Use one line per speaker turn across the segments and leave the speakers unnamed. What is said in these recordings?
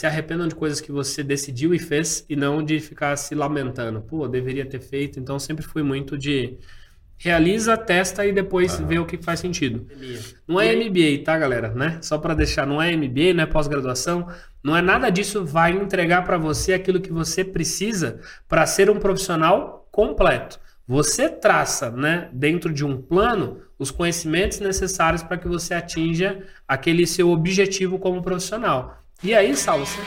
se arrependam de coisas que você decidiu e fez e não de ficar se lamentando. Pô, deveria ter feito. Então sempre fui muito de realiza, testa e depois vê o que faz sentido. Não é MBA, tá, galera? Né? Só para deixar, não é MBA, não é pós-graduação, não é nada disso vai entregar para você aquilo que você precisa para ser um profissional completo. Você traça, né, dentro de um plano, os conhecimentos necessários para que você atinja aquele seu objetivo como profissional. E aí, você...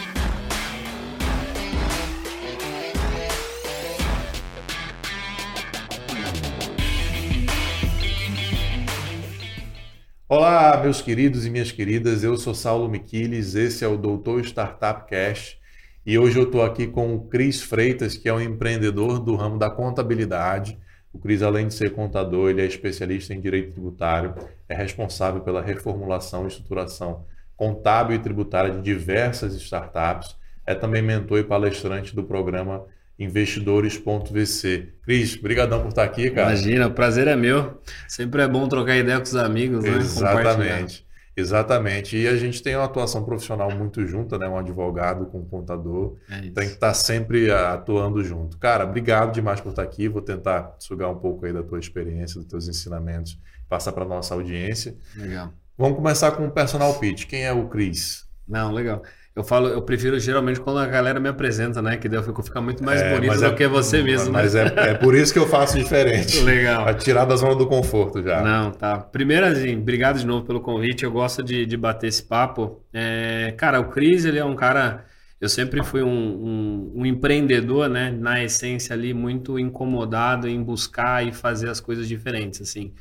Olá, meus queridos e minhas queridas. Eu sou Saulo Miquiles, esse é o Doutor Startup Cash e hoje eu estou aqui com o Cris Freitas, que é um empreendedor do ramo da contabilidade. O Cris, além de ser contador, ele é especialista em direito tributário, é responsável pela reformulação e estruturação contábil e tributária de diversas startups, é também mentor e palestrante do programa investidores.vc. Cris, brigadão por estar aqui, cara.
Imagina, o prazer é meu. Sempre é bom trocar ideia com os amigos, né?
Exatamente. Exatamente. E a gente tem uma atuação profissional muito junta, né? Um advogado com um contador. É tem que estar sempre atuando junto. Cara, obrigado demais por estar aqui. Vou tentar sugar um pouco aí da tua experiência, dos teus ensinamentos, passar para nossa audiência.
Legal.
Vamos começar com o personal pitch. Quem é o Cris?
Não, legal. Eu falo, eu prefiro geralmente quando a galera me apresenta, né? Que daí eu fico ficar muito mais é, bonito do é, que você mesmo.
Né? Mas né? é, é por isso que eu faço diferente.
Legal.
Pra tirar da zona do conforto já.
Não, tá. Primeiro, assim, obrigado de novo pelo convite. Eu gosto de, de bater esse papo. É, cara, o Cris, ele é um cara. Eu sempre fui um, um, um empreendedor, né? Na essência ali, muito incomodado em buscar e fazer as coisas diferentes, assim.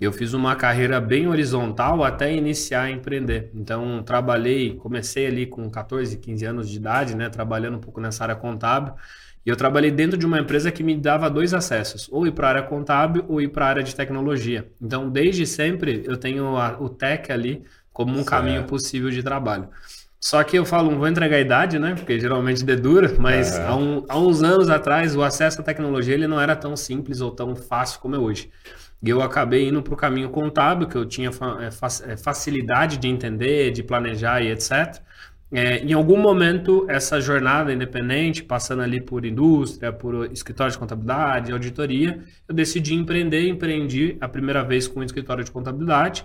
Eu fiz uma carreira bem horizontal até iniciar a empreender. Então, trabalhei, comecei ali com 14, 15 anos de idade, né, trabalhando um pouco nessa área contábil. E eu trabalhei dentro de uma empresa que me dava dois acessos, ou ir para a área contábil ou ir para a área de tecnologia. Então, desde sempre, eu tenho a, o tech ali como um certo. caminho possível de trabalho. Só que eu falo, não vou entregar a idade, né? Porque geralmente dedura, mas há, um, há uns anos atrás o acesso à tecnologia ele não era tão simples ou tão fácil como é hoje. E eu acabei indo para o caminho contábil, que eu tinha é, é, facilidade de entender, de planejar e etc. É, em algum momento, essa jornada independente, passando ali por indústria, por escritório de contabilidade, auditoria, eu decidi empreender. Empreendi a primeira vez com um escritório de contabilidade,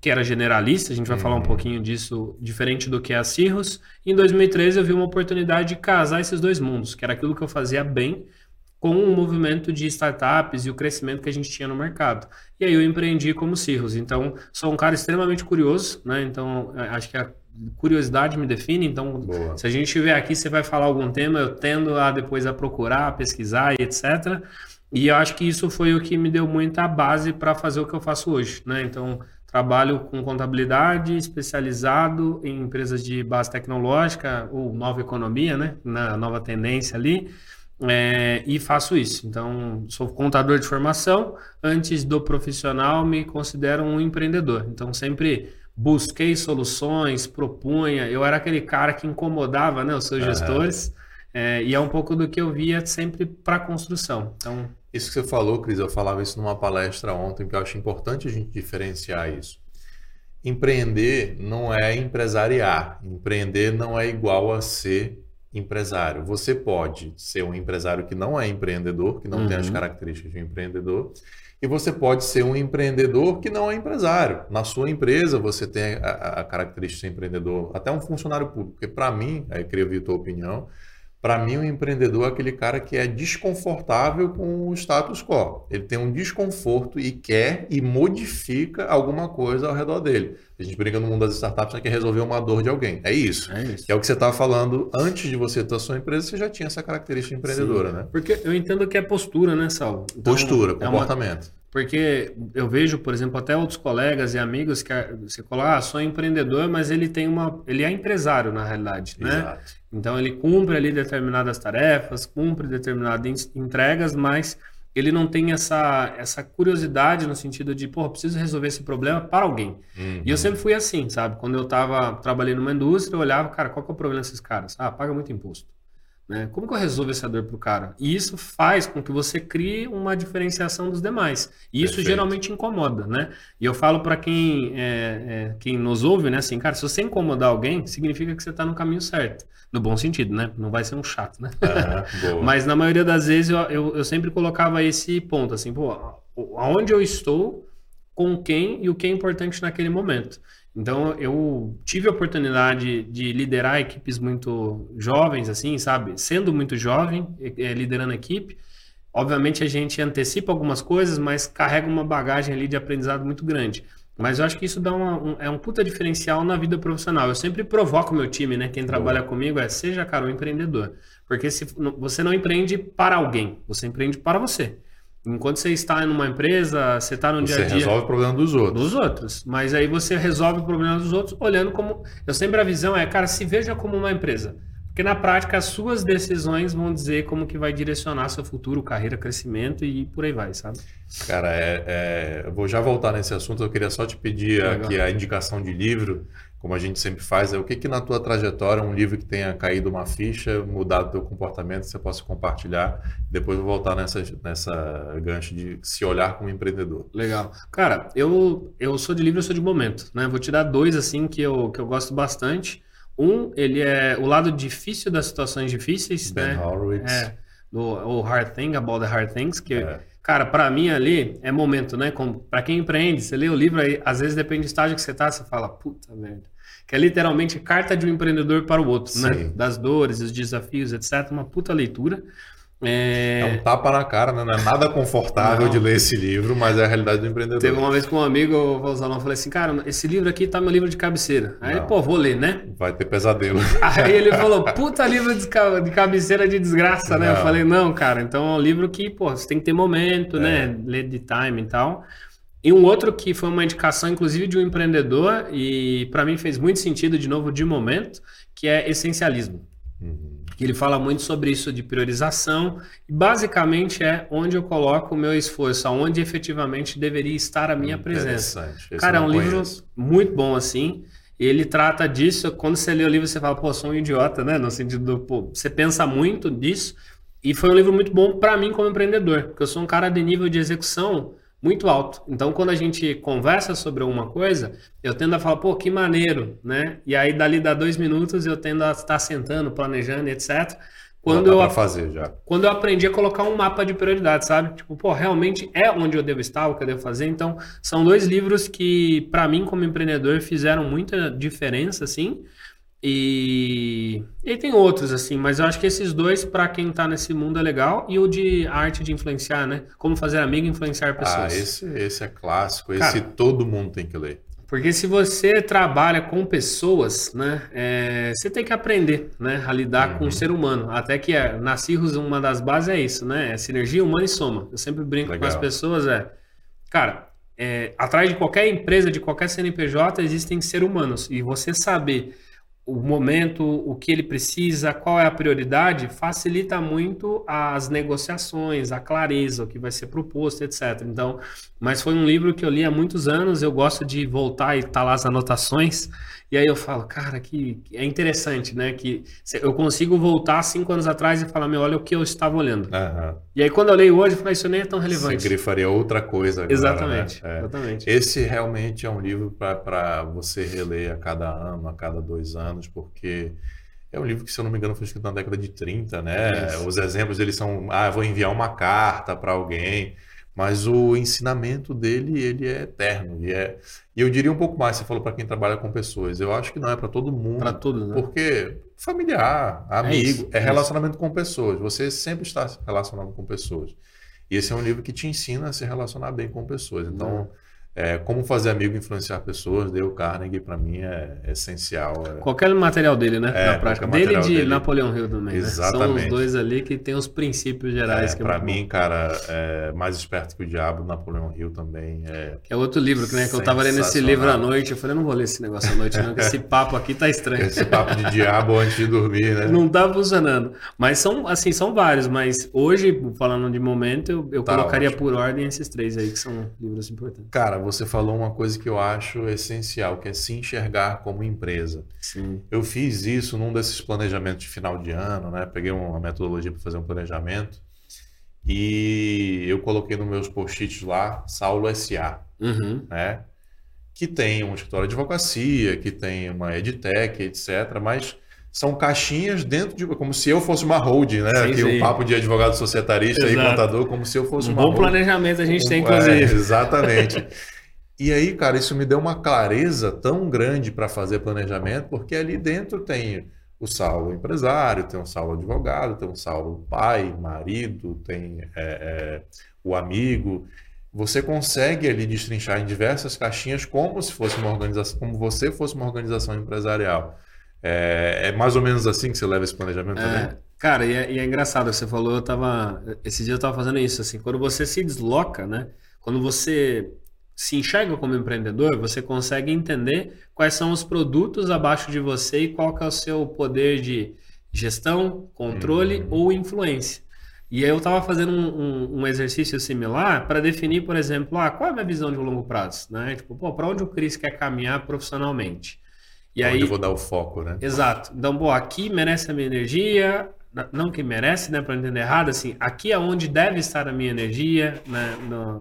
que era generalista, a gente vai uhum. falar um uhum. pouquinho disso, diferente do que é a Cirrus. Em 2013, eu vi uma oportunidade de casar esses dois mundos, que era aquilo que eu fazia bem, com o movimento de startups e o crescimento que a gente tinha no mercado. E aí eu empreendi como Cirrus. Então, sou um cara extremamente curioso, né? Então, é, acho que a curiosidade me define. Então, Boa. se a gente estiver aqui, você vai falar algum tema, eu tendo a depois a procurar, a pesquisar e etc. E eu acho que isso foi o que me deu muita base para fazer o que eu faço hoje, né? Então, trabalho com contabilidade, especializado em empresas de base tecnológica ou nova economia, né? Na nova tendência ali. É, e faço isso. Então, sou contador de formação. Antes do profissional, me considero um empreendedor. Então, sempre busquei soluções, propunha. Eu era aquele cara que incomodava né, os seus uhum. gestores. É, e é um pouco do que eu via sempre para a construção. Então,
isso que você falou, Cris, eu falava isso numa palestra ontem, que eu acho importante a gente diferenciar isso. Empreender não é empresariar. Empreender não é igual a ser empresário. Você pode ser um empresário que não é empreendedor, que não uhum. tem as uhum. características de um empreendedor, e você pode ser um empreendedor que não é empresário. Na sua empresa você tem a, a característica de empreendedor, até um funcionário público. Porque para mim, aí queria ouvir a tua opinião, para mim, o um empreendedor é aquele cara que é desconfortável com o status quo. Ele tem um desconforto e quer e modifica alguma coisa ao redor dele. A gente brinca no mundo das startups, né, que resolver uma dor de alguém. É isso. É isso. É o que você estava falando antes de você ter a sua empresa, você já tinha essa característica empreendedora, Sim. né?
Porque eu entendo que é postura, né, Sal?
Então, postura, comportamento. É uma...
Porque eu vejo, por exemplo, até outros colegas e amigos que você fala, ah, sou empreendedor, mas ele tem uma. ele é empresário, na realidade, né? Exato. Então ele cumpre ali determinadas tarefas, cumpre determinadas entregas, mas ele não tem essa, essa curiosidade no sentido de, pô, preciso resolver esse problema para alguém. Uhum. E eu sempre fui assim, sabe? Quando eu estava trabalhando numa indústria, eu olhava, cara, qual que é o problema desses caras? Ah, paga muito imposto. Né? Como que eu resolvo essa dor para o cara? E isso faz com que você crie uma diferenciação dos demais. E isso
Perfeito.
geralmente incomoda, né? E eu falo para quem, é, é, quem nos ouve, né? Assim, cara, se você incomodar alguém, significa que você está no caminho certo. No bom sentido, né? Não vai ser um chato, né?
Ah.
Mas na maioria das vezes eu, eu, eu sempre colocava esse ponto, assim, pô, aonde eu estou, com quem e o que é importante naquele momento. Então eu tive a oportunidade de liderar equipes muito jovens, assim, sabe? Sendo muito jovem, eh, liderando a equipe. Obviamente a gente antecipa algumas coisas, mas carrega uma bagagem ali de aprendizado muito grande. Mas eu acho que isso dá uma, um, é um puta diferencial na vida profissional. Eu sempre provoco meu time, né? Quem trabalha Boa. comigo é seja, cara, um empreendedor. Porque se você não empreende para alguém, você empreende para você. Enquanto você está numa empresa, você está no
você
dia a dia.
Você resolve o problema dos outros.
Dos outros. Mas aí você resolve o problema dos outros olhando como. Eu sempre a visão é, cara, se veja como uma empresa. Porque na prática as suas decisões vão dizer como que vai direcionar seu futuro, carreira, crescimento e por aí vai, sabe?
Cara, é, é... eu vou já voltar nesse assunto. Eu queria só te pedir Legal. aqui a indicação de livro como a gente sempre faz, é o que que na tua trajetória, um livro que tenha caído uma ficha, mudado teu comportamento, você possa compartilhar. Depois vou voltar nessa, nessa gancho de se olhar como empreendedor.
Legal. Cara, eu, eu sou de livro, eu sou de momento, né? Vou te dar dois, assim, que eu, que eu gosto bastante. Um, ele é o lado difícil das situações difíceis,
ben
né?
Horowitz.
É, do o Hard Thing, About the Hard Things, que... É. Cara, para mim ali é momento, né? Para quem empreende, você lê o livro aí, às vezes depende do estágio que você tá, você fala, puta merda que é literalmente carta de um empreendedor para o outro, né? Sim. né? Das dores, os desafios, etc. Uma puta leitura.
É... é... um tapa na cara, né? Não é nada confortável Não. de ler esse livro, mas é a realidade do empreendedor.
Teve uma vez com um amigo, eu vou usar, eu falei assim, cara, esse livro aqui tá meu livro de cabeceira. Aí, Não. pô, vou ler, né?
Vai ter pesadelo.
Aí ele falou, puta livro de cabeceira de desgraça, né? Não. Eu falei, não, cara, então é um livro que, pô, você tem que ter momento, né? é. né? Ler de time e tal. E um outro que foi uma indicação, inclusive, de um empreendedor, e para mim fez muito sentido, de novo, de momento, que é essencialismo. Uhum. Que ele fala muito sobre isso de priorização, e basicamente é onde eu coloco o meu esforço, aonde efetivamente deveria estar a minha presença. Cara, é um livro muito bom assim. Ele trata disso. Quando você lê o livro, você fala, pô, sou um idiota, né? No sentido do, pô, você pensa muito disso. E foi um livro muito bom para mim como empreendedor, porque eu sou um cara de nível de execução muito alto. Então, quando a gente conversa sobre alguma coisa, eu tendo a falar, pô, que maneiro, né? E aí, dali dá dois minutos, eu tendo a estar sentando, planejando, etc. Quando eu,
fazer já.
quando eu aprendi a colocar um mapa de prioridades, sabe? Tipo, pô, realmente é onde eu devo estar, o que eu devo fazer. Então, são dois livros que, para mim, como empreendedor, fizeram muita diferença, assim. E, e tem outros, assim, mas eu acho que esses dois, para quem tá nesse mundo, é legal. E o de arte de influenciar, né? Como fazer amigo e influenciar pessoas.
Ah, esse, esse é clássico, esse Cara, todo mundo tem que ler.
Porque se você trabalha com pessoas, né, é, você tem que aprender, né, a lidar uhum. com o ser humano. Até que é, na Cirrus, uma das bases é isso, né, é sinergia humana e soma. Eu sempre brinco Legal. com as pessoas, é, cara, é, atrás de qualquer empresa, de qualquer CNPJ, existem seres humanos. E você saber o momento, o que ele precisa, qual é a prioridade, facilita muito as negociações, a clareza, o que vai ser proposto, etc. Então, mas foi um livro que eu li há muitos anos, eu gosto de voltar e estar tá lá as anotações, e aí eu falo, cara, que é interessante, né? Que eu consigo voltar cinco anos atrás e falar, meu, olha o que eu estava olhando.
Uhum.
E aí quando eu leio hoje, eu falei, isso nem é tão relevante.
Você grifaria outra coisa agora,
Exatamente,
né?
é. exatamente.
Esse realmente é um livro para você reler a cada ano, a cada dois anos, porque... É um livro que, se eu não me engano, foi escrito na década de 30, né? Isso. Os exemplos eles são, ah, vou enviar uma carta para alguém. Mas o ensinamento dele, ele é eterno. E, é, e eu diria um pouco mais, você falou para quem trabalha com pessoas. Eu acho que não é para todo mundo.
Para tudo, né?
Porque familiar, amigo, é, isso, é relacionamento com pessoas. Você sempre está relacionando com pessoas. E esse é um livro que te ensina a se relacionar bem com pessoas. Então, é, como fazer amigo influenciar pessoas, Dale Carnegie, para mim, é, é essencial. É...
Qualquer material dele, né?
É,
na prática. Dele e de dele. Napoleão Hill também. Exatamente. Né? São os dois ali que tem os princípios gerais.
É, para mim, bom. cara, é mais esperto que o diabo, Napoleão Hill também. É,
é outro livro, né? Que eu tava lendo esse livro à noite. Eu falei, não vou ler esse negócio à noite, não, esse papo aqui tá estranho.
Esse papo de diabo antes de dormir, né?
Não tá funcionando. Mas são, assim, são vários. Mas hoje, falando de momento, eu, eu tá colocaria ótimo. por ordem esses três aí, que são livros importantes.
Cara, você falou uma coisa que eu acho essencial, que é se enxergar como empresa.
Sim.
Eu fiz isso num desses planejamentos de final de ano, né? Peguei uma metodologia para fazer um planejamento e eu coloquei nos meus post-its lá Saulo SA,
Uhum.
né? Que tem um escritório de advocacia, que tem uma edtech, etc. Mas são caixinhas dentro de. Como se eu fosse uma holding, né?
Sim,
Aqui o papo de advogado societarista e
Exato.
contador, como se eu fosse
Um
uma
bom
holding.
planejamento a gente tem,
É,
inclusive.
exatamente. E aí, cara, isso me deu uma clareza tão grande para fazer planejamento, porque ali dentro tem o Saulo empresário, tem o Saulo advogado, tem o Saulo pai, marido, tem é, é, o amigo. Você consegue ali destrinchar em diversas caixinhas como se fosse uma organização, como você fosse uma organização empresarial. É, é mais ou menos assim que você leva esse planejamento também?
É, cara, e é, e é engraçado, você falou, eu tava. Esse dia eu tava fazendo isso, assim, quando você se desloca, né? Quando você se enxerga como empreendedor, você consegue entender quais são os produtos abaixo de você e qual que é o seu poder de gestão, controle
Uhum.
ou influência. E aí eu estava fazendo um, um- um exercício similar para definir, por exemplo, ah, qual é a minha visão de longo prazo, né? Tipo, pô, para onde o Cris quer caminhar profissionalmente? E
Onde
aí,
eu vou dar o foco, né?
Exato. Então, bom, aqui merece a minha energia, não que merece, né, para entender errado, assim, aqui é onde deve estar a minha energia, né,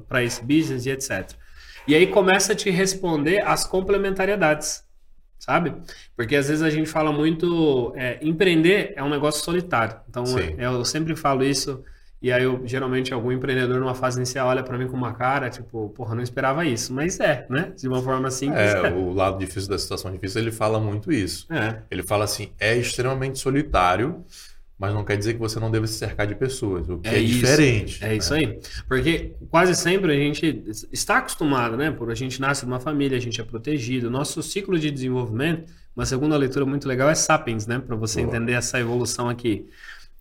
para esse business e etc. E aí começa a te responder as complementariedades, sabe? Porque às vezes a gente fala muito, é, empreender é um negócio solitário. Então,
Sim.
eu sempre falo isso. E aí, eu, geralmente, algum empreendedor numa fase inicial olha para mim com uma cara, tipo, porra, não esperava isso. Mas é, né? De uma forma simples.
É, o lado difícil da situação difícil, ele fala muito isso.
É.
Ele fala assim, é extremamente solitário, mas não quer dizer que você não deve se cercar de pessoas, o que
É
é,
isso,
diferente.
É isso
né?
aí. Porque quase sempre a gente está acostumado, né? Por a gente nasce numa família, a gente é protegido. Nosso ciclo de desenvolvimento, uma segunda leitura muito legal é Sapiens, né? Para você
Boa.
entender essa evolução aqui.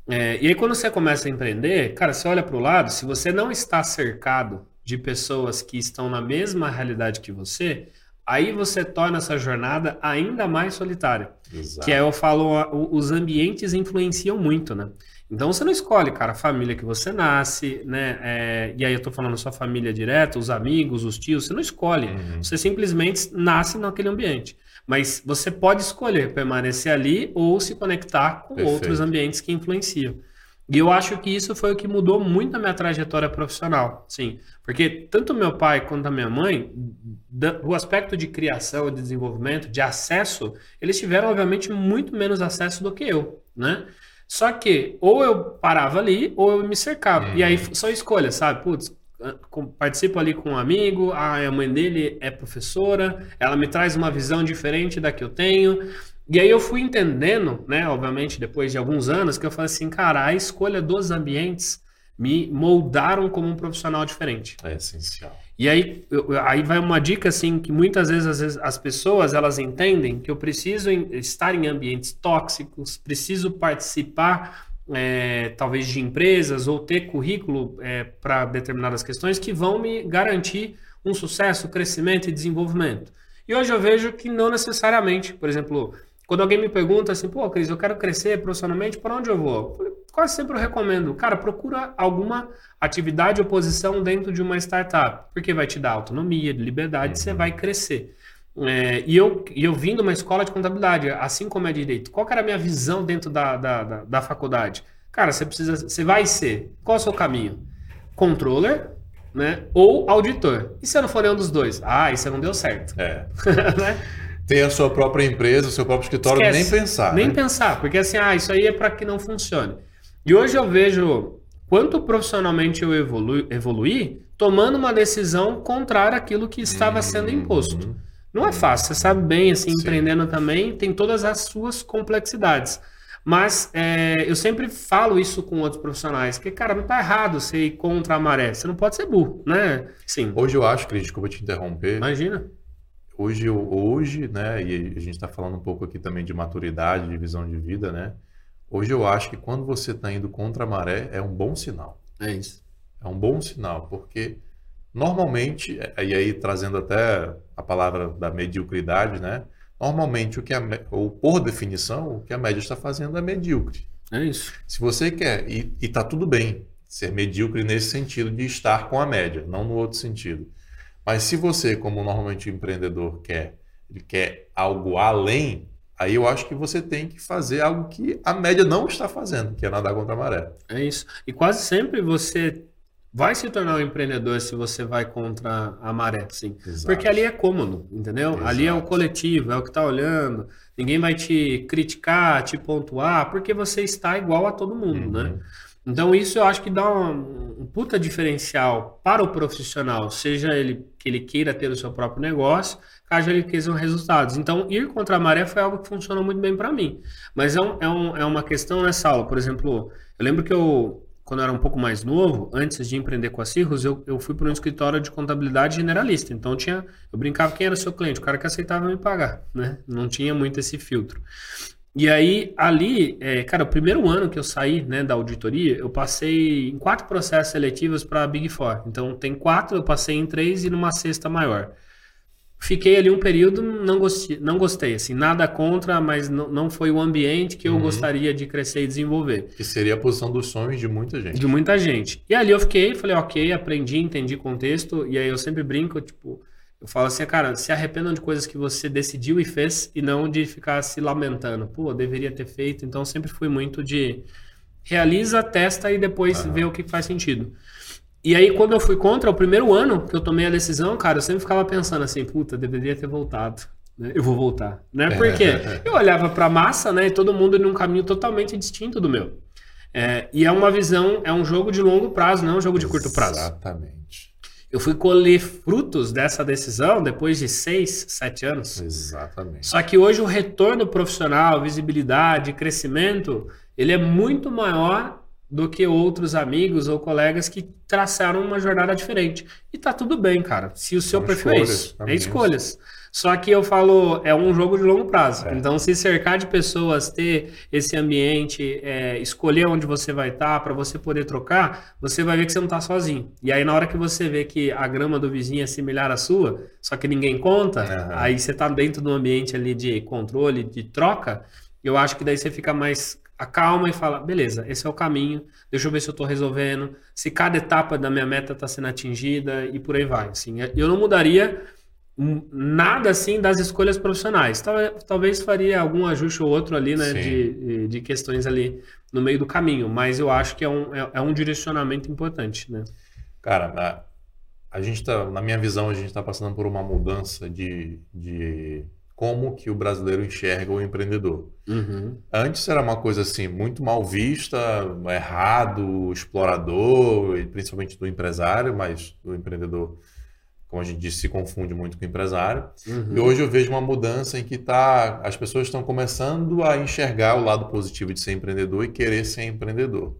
É, e aí, quando você começa a empreender, cara, você olha para o lado, se você não está cercado de pessoas que estão na mesma realidade que você, aí você torna essa jornada ainda mais solitária.
Exato.
Que aí eu falo, os ambientes influenciam muito, né? Então você não escolhe, cara, a família que você nasce, né? É, e aí eu tô falando sua família direta, os amigos, os tios, você não escolhe.
Uhum.
Você simplesmente nasce naquele ambiente. Mas você pode escolher permanecer ali ou se conectar com
Perfeito.
outros ambientes que influenciam. E eu acho que isso foi o que mudou muito a minha trajetória profissional, sim. Porque tanto meu pai quanto a minha mãe, o aspecto de criação, de desenvolvimento, de acesso, eles tiveram, obviamente, muito menos acesso do que eu, né? Só que ou eu parava ali ou eu me cercava.
Uhum.
E aí só escolha, sabe? Putz, com- participo ali com um amigo, a mãe dele é professora, ela me traz uma visão diferente da que eu tenho. E aí eu fui entendendo, né, obviamente depois de alguns anos, que eu falei assim, cara, a escolha dos ambientes me moldaram como um profissional diferente.
É essencial.
E aí, eu- aí vai uma dica assim que muitas vezes, às vezes as pessoas elas entendem que eu preciso estar em ambientes tóxicos, preciso participar é, talvez de empresas ou ter currículo para determinadas questões que vão me garantir um sucesso, crescimento e desenvolvimento. E hoje eu vejo que não necessariamente. Por exemplo, quando alguém me pergunta assim, pô, Cris, eu quero crescer profissionalmente, para onde eu vou? Eu falei, Quase sempre eu recomendo, cara, procura alguma atividade ou posição dentro de uma startup, porque vai te dar autonomia, liberdade, você vai crescer. É, e, eu, e eu vim de uma escola de contabilidade, assim como é direito. Qual era a minha visão dentro da, da, da, da faculdade? Cara, você precisa, você vai ser, qual é o seu caminho? Controller, né? Ou auditor. E se eu não for nenhum dos dois? Ah, isso não deu certo.
É.
né?
Ter a sua própria empresa, o seu próprio escritório,
Esquece.
nem pensar.
Nem
né?
pensar, porque assim, ah, isso aí é para que não funcione. E hoje eu vejo quanto profissionalmente eu evolu evoluí tomando uma decisão contrária àquilo que estava sendo imposto.
Uhum.
Não é fácil, você sabe bem, assim,
Sim.
empreendendo também, tem todas as suas complexidades. Mas é, eu sempre falo isso com outros profissionais, que, cara, não tá errado você ir contra a maré, você não pode ser burro, né? Sim.
Hoje eu acho, Cris, desculpa te interromper.
Imagina.
Hoje, hoje, né, e a gente está falando um pouco aqui também de maturidade, de visão de vida, né? Hoje eu acho que quando você está indo contra a maré é um bom sinal.
É isso.
É um bom sinal, porque normalmente, e aí trazendo até a palavra da mediocridade, né? Normalmente, o que a, ou por definição, o que a média está fazendo é medíocre.
É isso.
Se você quer, e, e tá tudo bem ser medíocre nesse sentido de estar com a média, não no outro sentido. Mas se você, como normalmente o empreendedor quer, ele quer algo além, aí eu acho que você tem que fazer algo que a média não está fazendo, que é nadar contra a maré.
É isso. E quase sempre você vai se tornar um empreendedor se você vai contra a maré, sim. Exato. Porque ali é cômodo, entendeu? Exato. Ali é o coletivo, é o que está olhando. Ninguém vai te criticar, te pontuar, porque você está igual a todo mundo, né? uhum. né? Então isso eu acho que dá um, um, puta diferencial para o profissional, seja ele que ele queira ter o seu próprio negócio, caso ele queira resultados. Então ir contra a maré foi algo que funcionou muito bem para mim. Mas é, um, é, um, é uma questão nessa aula, por exemplo, eu lembro que eu quando eu era um pouco mais novo, antes de empreender com a Cirrus, eu, eu fui para um escritório de contabilidade generalista. Então tinha, eu brincava quem era o seu cliente, o cara que aceitava me pagar, né? Não tinha muito esse filtro. E aí, ali, é, cara, o primeiro ano que eu saí né, da auditoria, eu passei em quatro processos seletivos para a Big Four. Então, tem quatro, eu passei em três e numa sexta maior. Fiquei ali um período, não gostei, não gostei assim, nada contra, mas não, foi o ambiente que eu uhum. gostaria de crescer e desenvolver.
Que seria a posição dos sonhos de muita gente.
De muita gente. E ali eu fiquei, falei, ok, aprendi, entendi contexto, e aí eu sempre brinco, tipo, eu falo assim, cara, se arrependam de coisas que você decidiu e fez e não de ficar se lamentando. Pô, deveria ter feito. Então sempre fui muito de realiza, testa e depois uhum. vê o que faz sentido. E aí, quando eu fui contra, o primeiro ano que eu tomei a decisão, cara, eu sempre ficava pensando assim, puta, deveria ter voltado. Né? Eu vou voltar. Né? Porque eu olhava pra massa, né? E todo mundo num caminho totalmente distinto do meu. É, e é uma visão, é um jogo de longo prazo, não é um jogo de curto prazo.
Exatamente.
Eu fui colher frutos dessa decisão depois de seis, sete anos.
Exatamente.
Só que hoje o retorno profissional, visibilidade, crescimento, ele é muito maior do que outros amigos ou colegas que traçaram uma jornada diferente. E tá tudo bem, cara. Se o seu São perfil é isso, é escolhas. Só que eu falo, é um jogo de longo prazo. É. Então, se cercar de pessoas, ter esse ambiente, é, escolher onde você vai estar tá, para você poder trocar, você vai ver que você não está sozinho. E aí, na hora que você vê que a grama do vizinho é similar à sua, só que ninguém conta, uhum. aí você está dentro de um ambiente ali de controle, de troca, eu acho que daí você fica mais acalma e fala, beleza, esse é o caminho, deixa eu ver se eu estou resolvendo, se cada etapa da minha meta está sendo atingida e por aí vai. Assim, eu não mudaria nada assim das escolhas profissionais. Talvez faria algum ajuste ou outro ali, né, de, de questões ali no meio do caminho, mas eu acho que é um, é, é um direcionamento importante, né?
Cara, a, a gente tá, na minha visão, a gente está passando por uma mudança de, de como que o brasileiro enxerga o empreendedor. Uhum. Antes era uma coisa assim muito mal vista, errado, explorador, principalmente do empresário, mas do empreendedor como a gente disse, se confunde muito com o empresário. Uhum. E hoje eu vejo uma mudança em que tá, as pessoas estão começando a enxergar o lado positivo de ser empreendedor e querer ser empreendedor.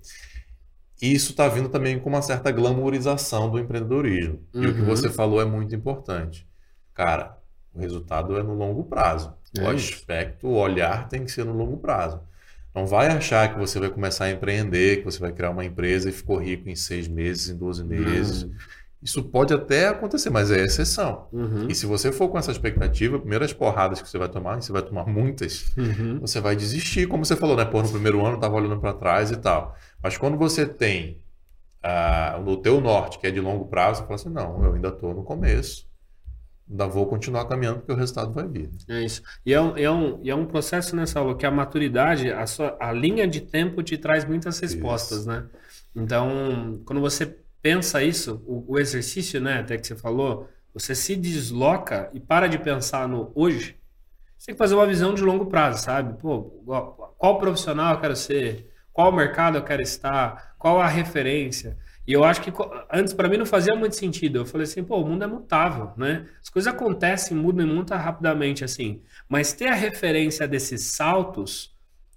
E isso está vindo também com uma certa glamourização do empreendedorismo. Uhum. E o que uhum. você falou é muito importante. Cara, o resultado é no longo prazo. É o aspecto, o olhar tem que ser no longo prazo. Não vai achar que você vai começar a empreender, que você vai criar uma empresa e ficou rico em seis meses, em 12 meses. Uhum. Isso pode até acontecer, mas é exceção. Uhum. E se você for com essa expectativa, primeiras porradas que você vai tomar, e você vai tomar muitas, uhum. você vai desistir, como você falou, né? Pô, no primeiro ano estava olhando para trás e tal. Mas quando você tem uh, no teu norte, que é de longo prazo, você fala assim, não, eu ainda estou no começo. Ainda vou continuar caminhando porque o resultado vai vir.
É isso. E é um, é um, e é um processo, né, Salva, que a maturidade, a, sua, a linha de tempo te traz muitas respostas, isso. né? Então, quando você pensa isso, o, o, exercício, né, até que você falou, você se desloca e para de pensar no hoje. Você tem que fazer uma visão de longo prazo, sabe? Pô, qual profissional eu quero ser? Qual mercado eu quero estar? Qual a referência? E eu acho que antes para mim não fazia muito sentido. Eu falei assim, pô, o mundo é mutável, né? As coisas acontecem, mudam muito rapidamente assim. Mas ter a referência desses saltos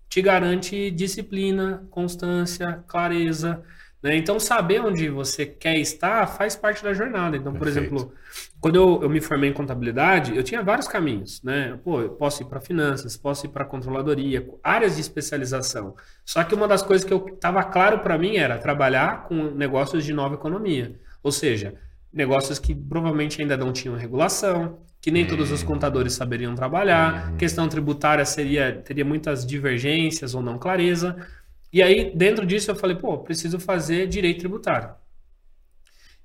te garante disciplina, constância, clareza. Né? Então, saber onde você quer estar faz parte da jornada. Então, por Perfeito. exemplo, quando eu, eu, me formei em contabilidade, eu tinha vários caminhos. Né? Pô, eu posso ir para finanças, posso ir para controladoria, áreas de especialização. Só que uma das coisas que eu estava claro para mim era trabalhar com negócios de nova economia. Ou seja, negócios que provavelmente ainda não tinham regulação, que nem todos os hum. contadores saberiam trabalhar, hum. questão tributária seria teria muitas divergências ou não clareza. E aí, dentro disso, eu falei, pô, preciso fazer direito tributário.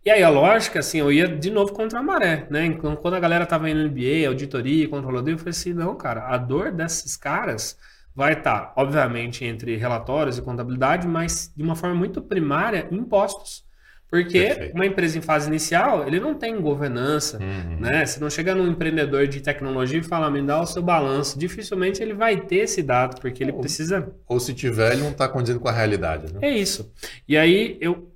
E aí a lógica, assim, eu ia de novo contra a maré, né? Então, quando a galera tava indo no MBA, auditoria, controlador, eu falei assim, não, cara, a dor desses caras vai estar, tá, obviamente, entre relatórios e contabilidade, mas de uma forma muito primária, impostos. Porque Perfeito. uma empresa em fase inicial, ele não tem governança, uhum. né? Se não chega num empreendedor de tecnologia e fala, me dá o seu balanço, dificilmente ele vai ter esse dado, porque ele ou, precisa...
Ou se tiver, ele não está condizendo com a realidade, né?
É isso. E aí, eu,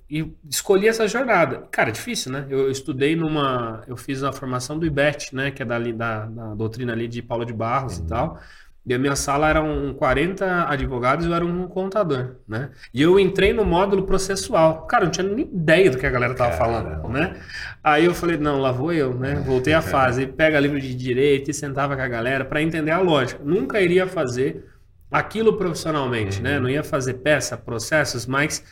escolhi essa jornada. Cara, difícil, né? Eu, eu estudei numa... Eu fiz a formação do IBET, né? Que é da, da, da doutrina ali de Paulo de Barros uhum. e tal. E a minha sala eram 40 advogados e eu era um contador, né? E eu entrei no módulo processual. Cara, eu não tinha nem ideia do que a galera tava falando, né? Aí eu falei, não, lá vou eu, né? Voltei à fase. Pega livro de direito e sentava com a galera para entender a lógica. Nunca iria fazer aquilo profissionalmente, né? uhum. né? Não ia fazer peça, processos, mas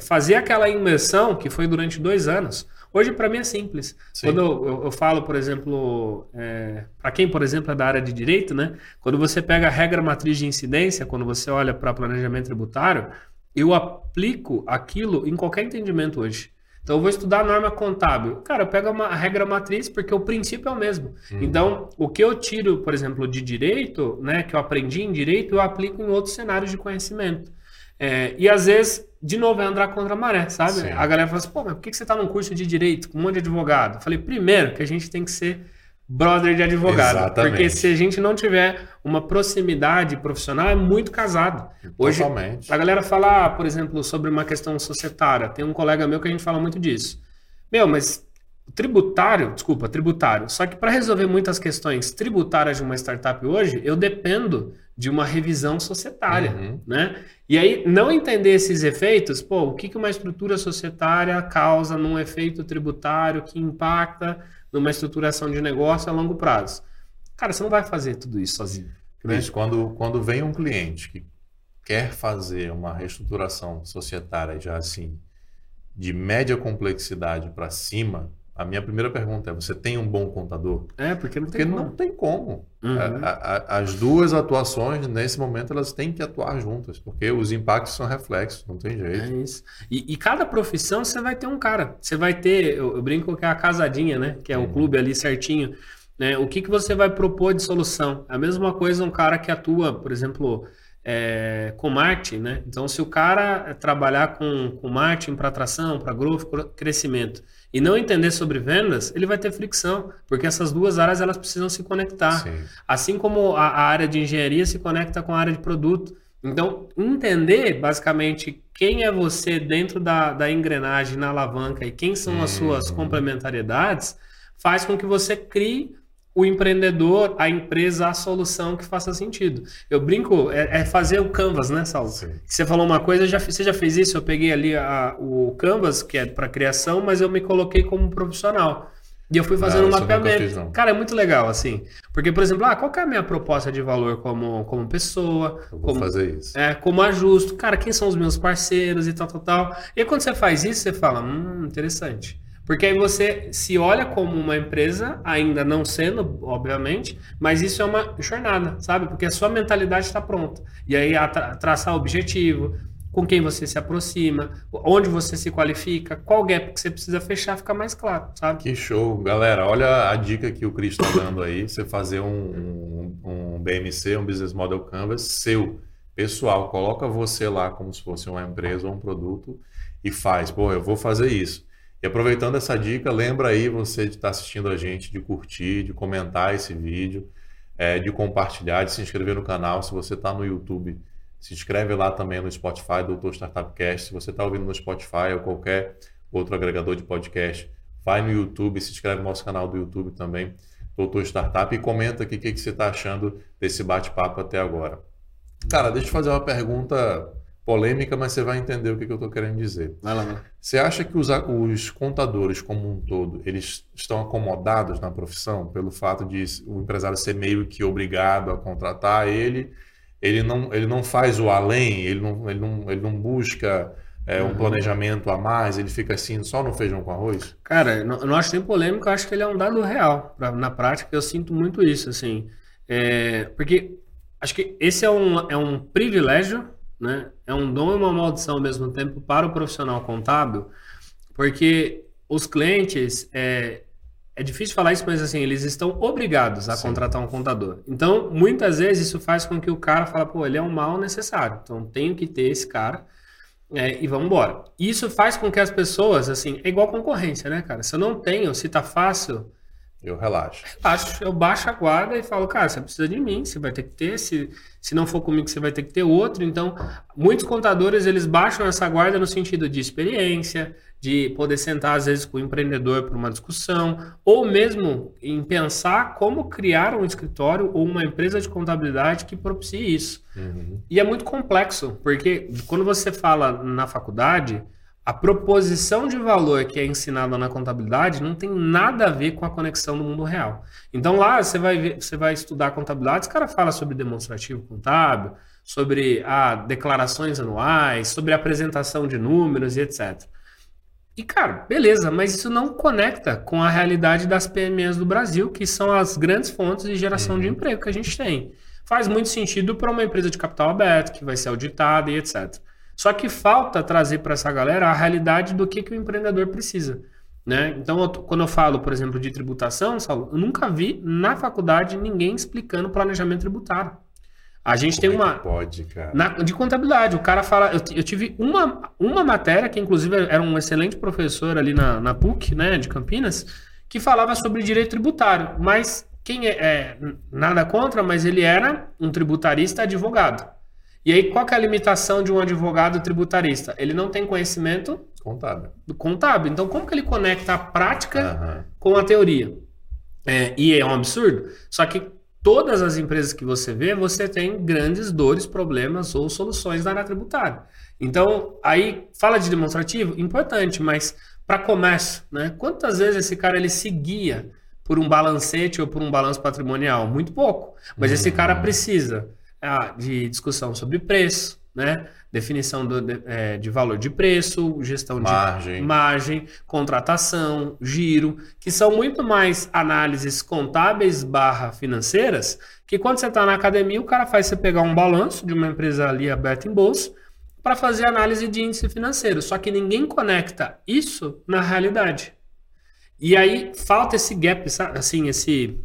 fazer aquela imersão que foi durante dois anos. Hoje, para mim, é simples. Sim. Quando eu, eu, eu, falo, por exemplo, é, para quem, por exemplo, é da área de direito, né? Quando você pega a regra matriz de incidência, quando você olha para planejamento tributário, eu aplico aquilo em qualquer entendimento hoje. Então, eu vou estudar a norma contábil. Cara, eu pego uma regra matriz porque o princípio é o mesmo. Hum. Então, o que eu tiro, por exemplo, de direito, né, que eu aprendi em direito, eu aplico em outros cenários de conhecimento. É, e às vezes, de novo, é andar contra a maré, sabe? Sim. A galera fala assim, pô, mas por que você está num curso de direito com um monte de advogado? Eu falei, primeiro, que a gente tem que ser brother de advogado. Exatamente. Porque se a gente não tiver uma proximidade profissional, é muito casado. Hoje, Totalmente. a galera fala, ah, por exemplo, sobre uma questão societária. Tem um colega meu que a gente fala muito disso. Meu, mas tributário, desculpa, tributário. Só que para resolver muitas questões tributárias de uma startup hoje, eu dependo de uma revisão societária, uhum. né? E aí, não entender esses efeitos, pô, o que, que uma estrutura societária causa num efeito tributário que impacta numa estruturação de negócio a longo prazo? Cara, você não vai fazer tudo isso sozinho.
Cris, né? quando, quando vem um cliente que quer fazer uma reestruturação societária já assim, de média complexidade para cima, a minha primeira pergunta é: você tem um bom contador?
É, porque não tem porque
como. não tem como. Uhum. A, a, as duas atuações, nesse momento, elas têm que atuar juntas, porque os impactos são reflexos, não tem jeito.
É isso. E, e cada profissão você vai ter um cara. Você vai ter, eu, eu brinco que é a casadinha, né? Que é uhum. o clube ali certinho. Né? O que, que você vai propor de solução? A mesma coisa um cara que atua, por exemplo, é, com marketing, né? Então, se o cara trabalhar com, com marketing para atração, para growth, crescimento e não entender sobre vendas, ele vai ter fricção, porque essas duas áreas elas precisam se conectar. Sim. Assim como a, a, área de engenharia se conecta com a área de produto. Então, entender basicamente quem é você dentro da, da engrenagem, na alavanca e quem são as suas complementariedades, faz com que você crie o empreendedor, a empresa, a solução que faça sentido. Eu brinco, é, é fazer o Canvas, né, Saulo? Sim. Você falou uma coisa, já, você já fez isso? Eu peguei ali a, o Canvas, que é para criação, mas eu me coloquei como profissional. E eu fui fazendo um mapeamento. Fiz, Cara, é muito legal, assim. Porque, por exemplo, ah, qual é a minha proposta de valor como, como pessoa?
Eu
vou como,
fazer isso.
É, como ajusto. Cara, quem são os meus parceiros e tal, tal, tal. E aí, quando você faz isso, você fala, hum, interessante. Porque aí você se olha como uma empresa, ainda não sendo, obviamente, mas isso é uma jornada, sabe? Porque a sua mentalidade está pronta. E aí tra traçar objetivo, com quem você se aproxima, onde você se qualifica, qual gap que você precisa fechar, fica mais claro, sabe?
Que show. Galera, olha a dica que o Cris está dando aí, você fazer um, um, um BMC, um Business Model Canvas seu, pessoal, coloca você lá como se fosse uma empresa ou um produto e faz, pô, eu vou fazer isso. E aproveitando essa dica, lembra aí você de estar assistindo a gente, de curtir, de comentar esse vídeo, é, de compartilhar, de se inscrever no canal. Se você está no YouTube, se inscreve lá também no Spotify, Doutor Startup Cast. Se você está ouvindo no Spotify ou qualquer outro agregador de podcast, vai no YouTube, se inscreve no nosso canal do YouTube também, Doutor Startup, e comenta aqui o que, que você está achando desse bate-papo até agora. Cara, deixa eu fazer uma pergunta polêmica, mas você vai entender o que, que eu estou querendo dizer.
Vai lá, vai.
Você acha que os, os, contadores como um todo, eles estão acomodados na profissão pelo fato de o empresário ser meio que obrigado a contratar ele? Ele não, ele não faz o além, ele não, ele não, ele não busca é, um uhum. planejamento a mais, ele fica assim só no feijão com arroz?
Cara, eu não, acho nem polêmico, eu acho que ele é um dado real. Pra, na prática, eu sinto muito isso, assim. É, porque acho que esse é um, é um privilégio né? É um dom e uma maldição ao mesmo tempo para o profissional contábil, porque os clientes, é, é difícil falar isso, mas assim, eles estão obrigados a Sim. contratar um contador. Então, muitas vezes isso faz com que o cara fale, pô, ele é um mal necessário, então tenho que ter esse cara é, e vamos embora. Isso faz com que as pessoas, assim, é igual concorrência, né, cara? Se eu não tenho, se tá fácil,
eu relaxo.
Relaxo. Eu baixo a guarda e falo, cara, você precisa de mim, você vai ter que ter. Se, se não for comigo, você vai ter que ter outro. Então, muitos contadores, eles baixam essa guarda no sentido de experiência, de poder sentar, às vezes, com o empreendedor para uma discussão, ou mesmo em pensar como criar um escritório ou uma empresa de contabilidade que propicie isso. Uhum. E é muito complexo, porque quando você fala na faculdade a proposição de valor que é ensinada na contabilidade não tem nada a ver com a conexão do mundo real. Então lá você vai ver, você vai estudar contabilidade, os cara fala sobre demonstrativo contábil, sobre ah, declarações anuais, sobre apresentação de números e etc. E cara, beleza, mas isso não conecta com a realidade das PMEs do Brasil, que são as grandes fontes de geração uhum. de emprego que a gente tem. Faz muito sentido para uma empresa de capital aberto, que vai ser auditada e etc. Só que falta trazer para essa galera a realidade do que, que o empreendedor precisa. Né? Então, eu, quando eu falo, por exemplo, de tributação, Saulo, eu nunca vi na faculdade ninguém explicando planejamento tributário. A gente Como tem é uma.
pode, cara.
Na, de contabilidade. O cara fala. Eu, eu, tive uma, uma matéria, que inclusive era um excelente professor ali na, na PUC, né, de Campinas, que falava sobre direito tributário. Mas quem é, é nada contra, mas ele era um tributarista advogado. E aí, qual é a limitação de um advogado tributarista? Ele não tem conhecimento
contábil.
Do contábil. Então, como que ele conecta a prática uhum. com a teoria? É, e é um absurdo. Só que todas as empresas que você vê, você tem grandes dores, problemas ou soluções na área tributária. Então, aí, fala de demonstrativo, importante, mas para comércio, né? Quantas vezes esse cara ele seguia por um balancete ou por um balanço patrimonial? Muito pouco. Mas uhum. esse cara uhum. precisa ah, de discussão sobre preço, né? definição do, de, é, de, valor de preço, gestão
margem.
de margem, contratação, giro, que são muito mais análises contábeis barra financeiras, que quando você está na academia, o cara faz você pegar um balanço de uma empresa ali aberta em bolsa para fazer análise de índice financeiro. Só que ninguém conecta isso na realidade. E aí falta esse gap, assim, esse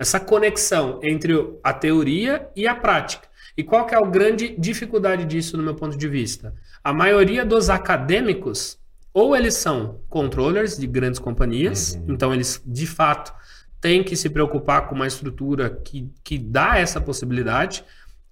essa conexão entre a teoria e a prática. E qual que é a grande dificuldade disso no meu ponto de vista? A maioria dos acadêmicos, ou eles são controllers de grandes companhias, uhum. então eles de fato têm que se preocupar com uma estrutura que, que dá essa possibilidade,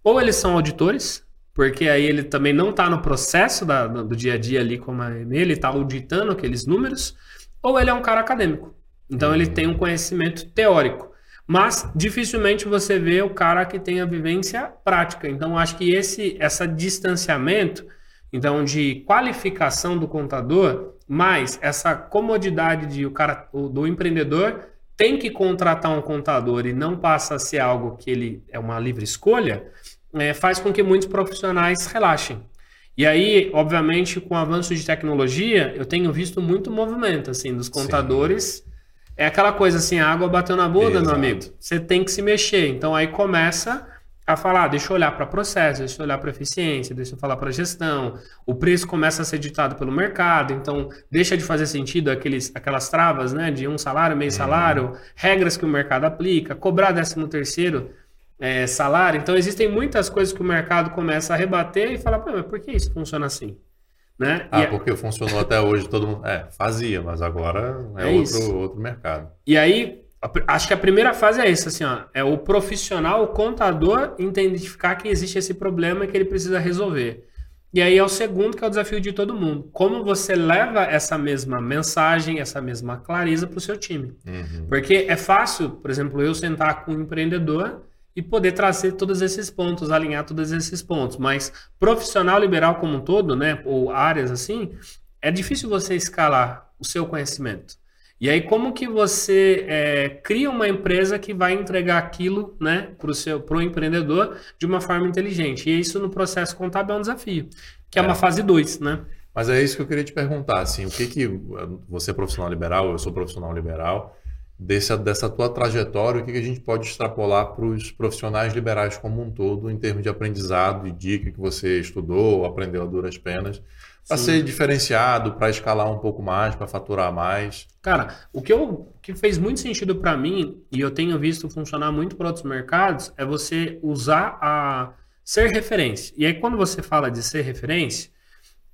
ou eles são auditores, porque aí ele também não está no processo da, do dia a dia ali como ele está auditando aqueles números, ou ele é um cara acadêmico. Então uhum. ele tem um conhecimento teórico. Mas dificilmente você vê o cara que tem a vivência prática. Então, acho que esse essa distanciamento, então de qualificação do contador, mais essa comodidade de o cara do empreendedor tem que contratar um contador e não passa a ser algo que ele é uma livre escolha, é, faz com que muitos profissionais relaxem. E aí, obviamente, com o avanço de tecnologia, eu tenho visto muito movimento assim dos contadores. Sim é aquela coisa assim, a água bateu na bunda, Exato. meu amigo. Você tem que se mexer. Então aí começa a falar, ah, deixa eu olhar para processo, deixa eu olhar para eficiência, deixa eu falar para gestão. O preço começa a ser ditado pelo mercado, então deixa de fazer sentido aqueles, aquelas travas, né, de um salário, meio uhum. salário, regras que o mercado aplica, cobrar 13 terceiro é, salário. Então existem muitas coisas que o mercado começa a rebater e fala, mas por que isso funciona assim? Né?
Ah, e porque funcionou até hoje, todo mundo. É, fazia, mas agora é, é outro, outro mercado.
E aí, acho que a primeira fase é essa, assim, ó, é o profissional, o contador, identificar que existe esse problema e que ele precisa resolver. E aí é o segundo, que é o desafio de todo mundo. Como você leva essa mesma mensagem, essa mesma clareza para o seu time. Uhum. Porque é fácil, por exemplo, eu sentar com um empreendedor e poder trazer todos esses pontos, alinhar todos esses pontos. Mas profissional liberal como um todo, né, ou áreas assim, é difícil você escalar o seu conhecimento. E aí, como que você é, cria uma empresa que vai entregar aquilo né, para o seu pro empreendedor de uma forma inteligente? E isso no processo contábil é um desafio, que é, é uma fase 2, né?
Mas é isso que eu queria te perguntar, assim, o que que você é profissional liberal, eu sou profissional liberal, desse, dessa tua trajetória, o que, que a gente pode extrapolar para os profissionais liberais como um todo, em termos de aprendizado e dica que você estudou, aprendeu a duras penas, para ser diferenciado, para escalar um pouco mais, para faturar mais?
Cara, o que, eu, que fez muito sentido para mim, e eu tenho visto funcionar muito para outros mercados, é você usar a ser referência. E aí, quando você fala de ser referência,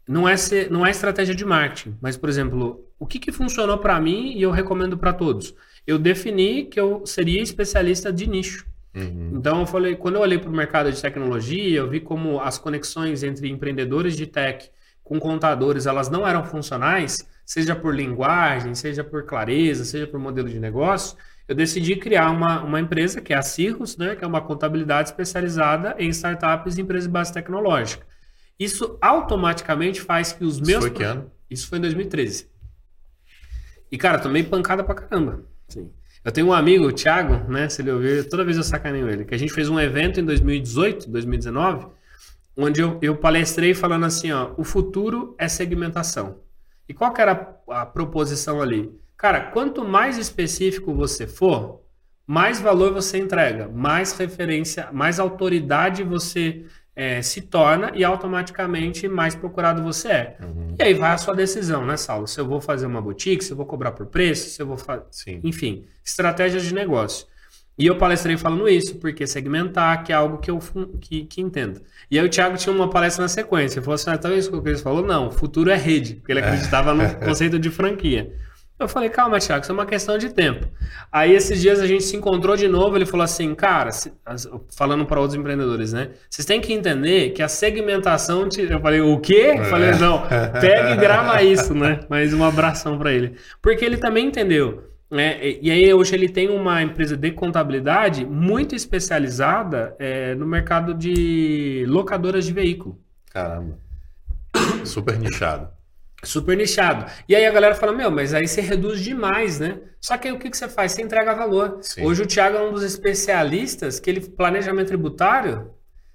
não é, ser, não é estratégia de marketing, mas, por exemplo, o que, que funcionou para mim e eu recomendo para todos? Eu defini que eu seria especialista de nicho. Uhum. Então, eu falei, quando eu olhei para o mercado de tecnologia, eu vi como as conexões entre empreendedores de tech com contadores, elas não eram funcionais, seja por linguagem, seja por clareza, seja por modelo de negócio, eu decidi criar uma, uma empresa que é a Cirrus, né, que é uma contabilidade especializada em startups e empresas de base tecnológica. Isso automaticamente faz que os meus.
Isso foi que ano?
Isso foi em 2013. E, cara, tomei pancada pra caramba. Sim. Eu tenho um amigo, o Thiago, né? Se ele ouvir, toda vez eu sacaneio ele, que a gente fez um evento em 2018, 2019, onde eu, eu palestrei falando assim, ó, o futuro é segmentação. E qual que era a, a proposição ali? Cara, quanto mais específico você for, mais valor você entrega, mais referência, mais autoridade você é, se torna e automaticamente mais procurado você é. Uhum. E aí vai a sua decisão, né, Saulo? Se eu vou fazer uma boutique, se eu vou cobrar por preço, se eu vou fazer. Enfim, estratégias de negócio. E eu palestrei falando isso, porque segmentar, que é algo que eu que, que entendo. E aí o Thiago tinha uma palestra na sequência. Ele falou assim: ah, então é isso que o Cris falou? Não, o futuro é rede, porque ele acreditava no conceito de franquia. Eu falei, calma, Thiago, isso é uma questão de tempo. Aí esses dias a gente se encontrou de novo, ele falou assim, cara, falando para outros empreendedores, né? Vocês têm que entender que a segmentação. Te... Eu falei, o quê? Eu falei, é. não, pega e grava isso, né? Mas um abração para ele. Porque ele também entendeu. Né? E aí hoje ele tem uma empresa de contabilidade muito especializada é, no mercado de locadoras de veículo.
Caramba. Super nichado.
Super nichado. E aí a galera fala, meu, mas aí você reduz demais, né? Só que aí o que, que você faz? Você entrega valor. Sim. Hoje o Thiago é um dos especialistas que ele, planejamento tributário,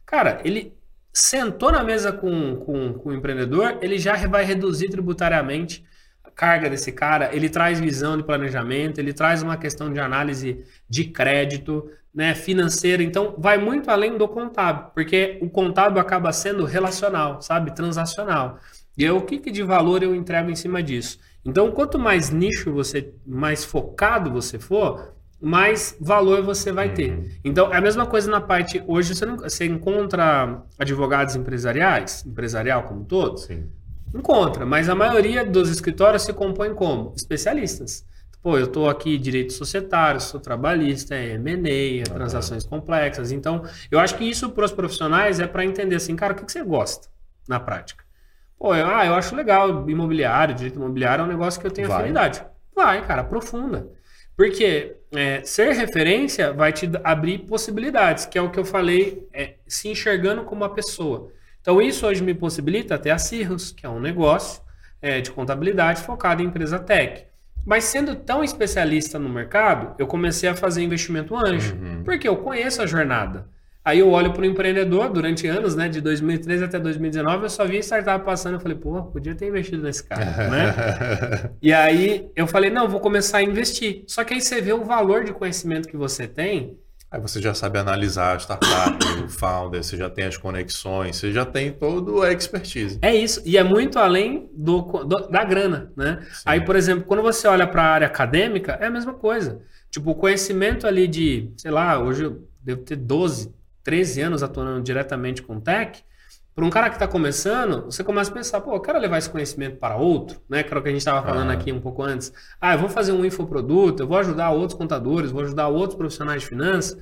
cara, ele sentou na mesa com, com, com o empreendedor, ele já vai reduzir tributariamente a carga desse cara, ele traz visão de planejamento, ele traz uma questão de análise de crédito, né, financeira, então vai muito além do contábil, porque o contábil acaba sendo relacional, sabe, transacional. E é o que, que de valor eu entrego em cima disso. Então, quanto mais nicho você, mais focado você for, mais valor você vai ter. Uhum. Então, é a mesma coisa na parte. Hoje você, não, você encontra advogados empresariais, empresarial como todos? Sim. Encontra, mas a maioria dos escritórios se compõe como? Especialistas. Pô, eu estou aqui direito societário, sou trabalhista, é M&A, é transações complexas. Então, eu acho que isso para os profissionais é para entender assim, cara, o que, que você gosta na prática? Pô, eu, ah, eu acho legal imobiliário, direito imobiliário é um negócio que eu tenho vai. afinidade. Vai, cara, aprofunda. Porque é, ser referência vai te abrir possibilidades, que é o que eu falei, é, se enxergando como uma pessoa. Então, isso hoje me possibilita ter a Cirrus, que é um negócio é, de contabilidade focado em empresa tech. Mas sendo tão especialista no mercado, eu comecei a fazer investimento anjo, uhum. porque eu conheço a jornada. Aí eu olho para o empreendedor durante anos, né, de 2013 até 2019, eu só vi startup passando, eu falei, pô, podia ter investido nesse cara, né? e aí eu falei, não, vou começar a investir. Só que aí você vê o valor de conhecimento que você tem.
Aí você já sabe analisar a startup, o founder, você já tem as conexões, você já tem todo a expertise.
É isso, e é muito além do, do da grana, né? Sim. Aí, por exemplo, quando você olha para a área acadêmica, é a mesma coisa. Tipo, o conhecimento ali de, sei lá, hoje eu devo ter 12, 13 anos atuando diretamente com tech, para um cara que está começando, você começa a pensar, pô, eu quero levar esse conhecimento para outro, né? Que era o que a gente estava falando ah. aqui um pouco antes. Ah, eu vou fazer um infoproduto, eu vou ajudar outros contadores, vou ajudar outros profissionais de finanças.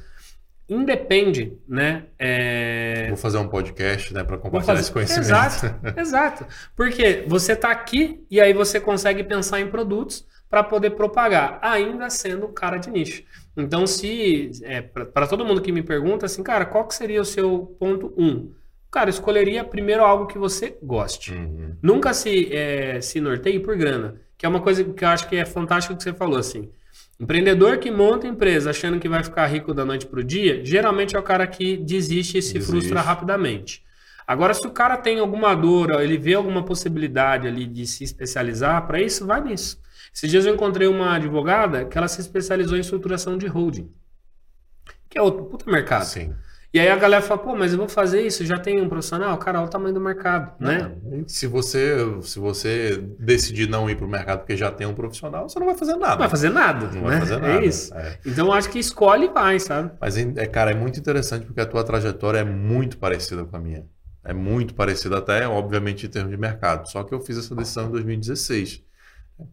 Independe, né? É...
Vou fazer um podcast, né, para compartilhar fazer... esse conhecimento.
Exato, exato. Porque você está aqui e aí você consegue pensar em produtos para poder propagar, ainda sendo cara de nicho. Então, se é, para todo mundo que me pergunta assim, cara, qual que seria o seu ponto 1? Um? Cara, escolheria primeiro algo que você goste. Uhum. Nunca se, é, se norteie por grana, que é uma coisa que eu acho que é fantástico que você falou assim. Empreendedor que monta empresa achando que vai ficar rico da noite para o dia, geralmente é o cara que desiste e se desiste. frustra rapidamente. Agora, se o cara tem alguma dor, ele vê alguma possibilidade ali de se especializar, para isso, vai nisso. Esses dias eu encontrei uma advogada que ela se especializou em estruturação de holding, que é outro puta mercado.
Sim.
E aí a galera fala, pô, mas eu vou fazer isso, já tem um profissional? Cara, olha o tamanho do mercado, né?
Se você, se você decidir não ir para o mercado porque já tem um profissional, você não vai fazer nada. Não
vai fazer nada,
não
né?
vai fazer nada.
É isso. É. Então acho que escolhe e vai, sabe?
Mas, é, cara, é muito interessante porque a tua trajetória é muito parecida com a minha. É muito parecida até, obviamente, em termos de mercado. Só que eu fiz essa decisão em 2016.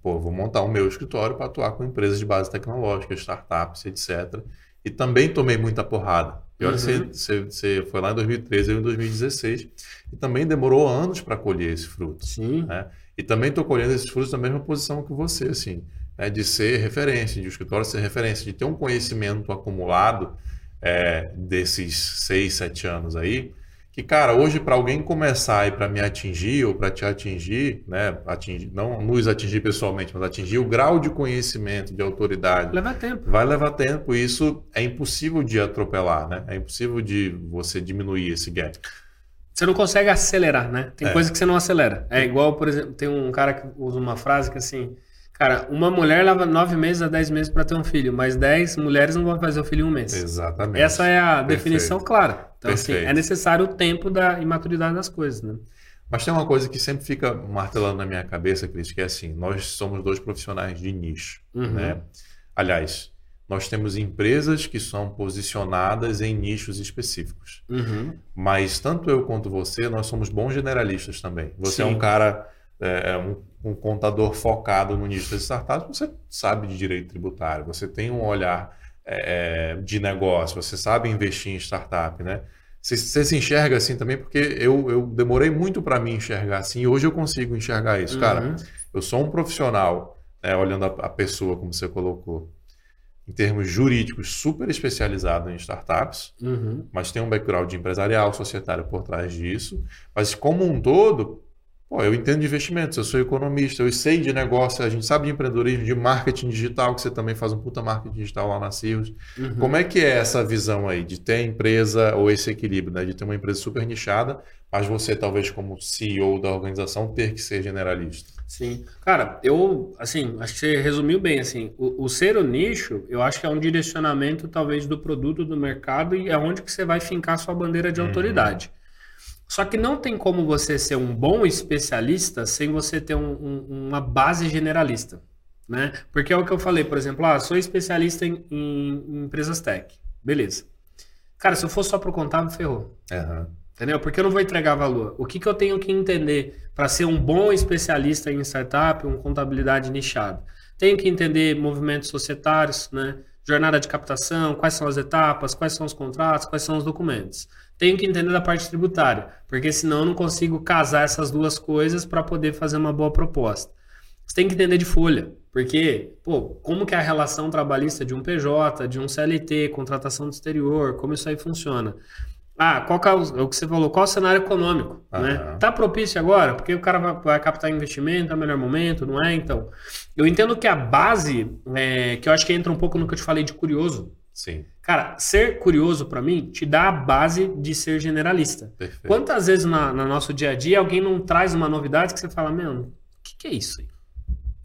Pô, vou montar o meu escritório para atuar com empresas de base tecnológica, startups, etc. E também tomei muita porrada. E olha, uhum. você, você, foi lá em 2013, eu em 2016. E também demorou anos para colher esse fruto.
Sim.
Né? E também estou colhendo esses frutos na mesma posição que você, assim. Né? De ser referência, de o escritório ser referência, de ter um conhecimento acumulado é, desses seis, sete anos aí, que, cara, hoje para alguém começar e para me atingir ou para te atingir, né, atingir, não nos atingir pessoalmente, mas atingir o grau de conhecimento, de autoridade.
Leva tempo.
Vai levar tempo e isso é impossível de atropelar, né? É impossível de você diminuir esse gap.
Você não consegue acelerar, né? Tem é. coisa que você não acelera. É igual, por exemplo, tem um cara que usa uma frase que assim, Cara, uma mulher leva nove meses a dez meses para ter um filho, mas dez mulheres não vão fazer o filho em um mês.
Exatamente.
Essa é a Perfeito. definição clara. Então, Perfeito. assim, é necessário o tempo da imaturidade das coisas, né?
Mas tem uma coisa que sempre fica martelando na minha cabeça, Cris, que é assim: nós somos dois profissionais de nicho, uhum. né? Aliás, nós temos empresas que são posicionadas em nichos específicos.
Uhum.
Mas tanto eu quanto você, nós somos bons generalistas também. Você Sim. é um cara, é, é um um contador focado no nicho das startups, você sabe de direito tributário, você tem um olhar é, é de negócio, você sabe investir em startup, né? Você, você se enxerga assim também, porque eu, eu demorei muito para me enxergar assim, e hoje eu consigo enxergar isso. Uhum. Cara, eu sou um profissional, né, olhando a, a pessoa, como você colocou, em termos jurídicos, super especializado em startups,
uhum.
mas tem um background empresarial, societário por trás disso. Mas, como um todo, Pô, eu entendo de investimentos, eu sou economista, eu sei de negócio, a gente sabe de empreendedorismo, de marketing digital, que você também faz um puta marketing digital lá na Cirrus. Uhum. Como é que é essa visão aí de ter empresa ou esse equilíbrio, né? De ter uma empresa super nichada, mas você talvez como CEO da organização ter que ser generalista?
Sim. Cara, eu, assim, acho que você resumiu bem, assim, o, o ser o nicho, eu acho que é um direcionamento talvez do produto, do mercado e é onde que você vai fincar sua bandeira de uhum. autoridade. Só que não tem como você ser um bom especialista sem você ter um, um, uma base generalista, né? Porque é o que eu falei, por exemplo, ah, sou especialista em, em, em empresas tech. Beleza. Cara, se eu for só para o contábil, ferrou.
Uhum.
Entendeu? Porque eu não vou entregar valor. O que, que eu tenho que entender para ser um bom especialista em startup, uma contabilidade nichada? Tenho que entender movimentos societários, né? jornada de captação, quais são as etapas, quais são os contratos, quais são os documentos tenho que entender da parte tributária, porque senão eu não consigo casar essas duas coisas para poder fazer uma boa proposta. Você tem que entender de folha, porque, pô, como que é a relação trabalhista de um PJ, de um CLT, contratação do exterior, como isso aí funciona? Ah, qual que é o, que você falou? Qual é o cenário econômico? Uhum. Né? Tá propício agora? Porque o cara vai, vai, captar investimento, é o melhor momento, não é? Então, eu entendo que a base, é, que eu acho que entra um pouco no que eu te falei de curioso,
Sim.
Cara, ser curioso para mim te dá a base de ser generalista.
Perfeito.
Quantas vezes na, no nosso dia a dia alguém não traz uma novidade que você fala, meu, o que, que, é isso aí?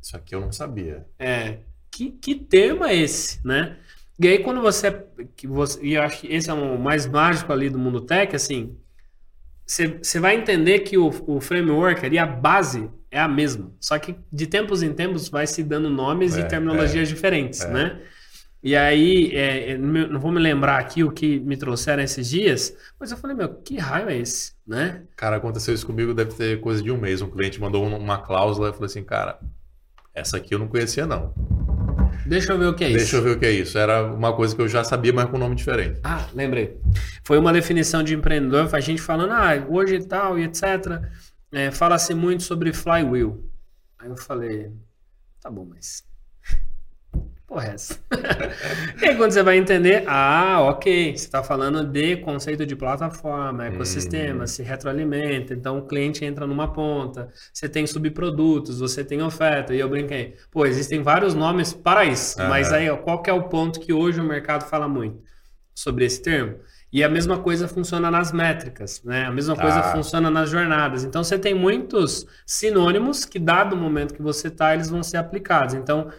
Isso aqui eu não sabia.
É, que, que termo é esse, né? E aí quando você, que você, e eu acho que esse é o mais mágico ali do mundo tech, assim, você, você vai entender que o, o framework ali, a base é a mesma, só que de tempos em tempos vai se dando nomes é, e terminologias é, diferentes, é. né? E aí, é, é não vou me lembrar aqui o que me trouxeram esses dias, mas eu falei, meu, que raio é esse, né?
Cara, aconteceu isso comigo, deve ter coisa de um mês. Um cliente mandou uma cláusula e falou assim, cara, essa aqui eu não conhecia não.
Deixa eu ver o que é
Deixa
isso.
Deixa eu ver o que é isso. Era uma coisa que eu já sabia, mas com nome diferente.
Ah, lembrei. Foi uma definição de empreendedor, a gente falando, ah, hoje e tal, e etc. É, Fala-se muito sobre flywheel. Aí eu falei, tá bom, mas porra é essa? e aí quando você vai entender, ah, ok, você está falando de conceito de plataforma, ecossistema, hum. se retroalimenta, então o cliente entra numa ponta, você tem subprodutos, você tem oferta, e eu brinquei, pô, existem vários nomes para isso, mas aí ó, qual que é o ponto que hoje o mercado fala muito sobre esse termo? E a mesma coisa funciona nas métricas, né? A mesma coisa
Tá.
funciona nas jornadas. Então você tem muitos sinônimos que, dado o momento que você está, eles vão ser aplicados. Então,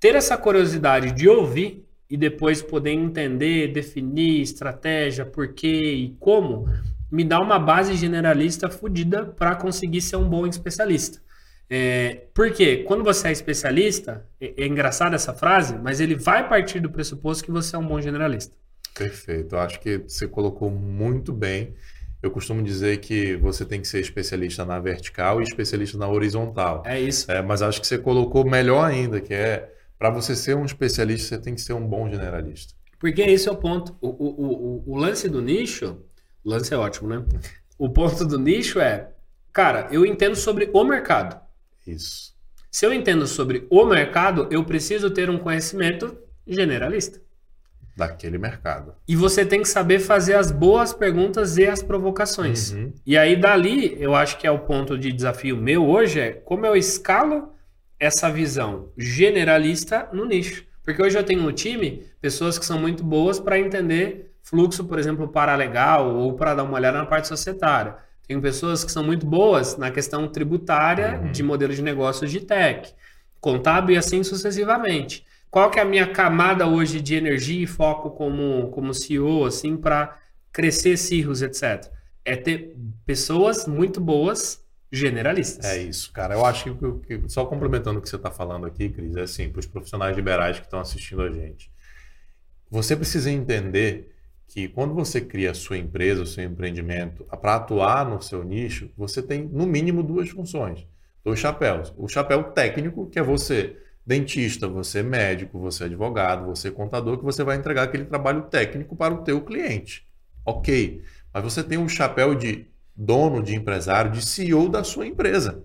ter essa curiosidade de ouvir e depois poder entender, definir estratégia, porquê e como, me dá uma base generalista fodida para conseguir ser um bom especialista. É, porque quando você é especialista, é, é engraçada essa frase, mas ele vai partir do pressuposto que você é um bom generalista.
Perfeito. Acho que você colocou muito bem. Eu costumo dizer que você tem que ser especialista na vertical e especialista na horizontal.
É isso.
É, mas acho que você colocou melhor ainda, que é para você ser um especialista, você tem que ser um bom generalista.
Porque esse é o ponto. O, o, o, o lance do nicho, o lance é ótimo, né? O ponto do nicho é, cara, eu entendo sobre o mercado.
Isso.
Se eu entendo sobre o mercado, eu preciso ter um conhecimento generalista.
Daquele mercado.
E você tem que saber fazer as boas perguntas e as provocações.
Uhum.
E aí, dali, eu acho que é o ponto de desafio meu hoje, é como eu escalo essa visão generalista no nicho. Porque hoje eu tenho no time pessoas que são muito boas para entender fluxo, por exemplo, paralegal ou para dar uma olhada na parte societária. Tenho pessoas que são muito boas na questão tributária
Uhum.
de modelo de negócios de tech, contábil e assim sucessivamente. Qual que é a minha camada hoje de energia e foco como, como CEO, assim, para crescer cirros, etc? É ter pessoas muito boas generalistas.
É isso, cara. Eu acho que, que- só complementando o que você está falando aqui, Cris, é assim, para os profissionais liberais que estão assistindo a gente. Você precisa entender que quando você cria a sua empresa, o seu empreendimento, para atuar no seu nicho, você tem no mínimo duas funções, dois chapéus. O chapéu técnico, que é você dentista, você médico, você advogado, você contador, que você vai entregar aquele trabalho técnico para o teu cliente. Ok, mas você tem um chapéu de dono, de empresário, de CEO da sua empresa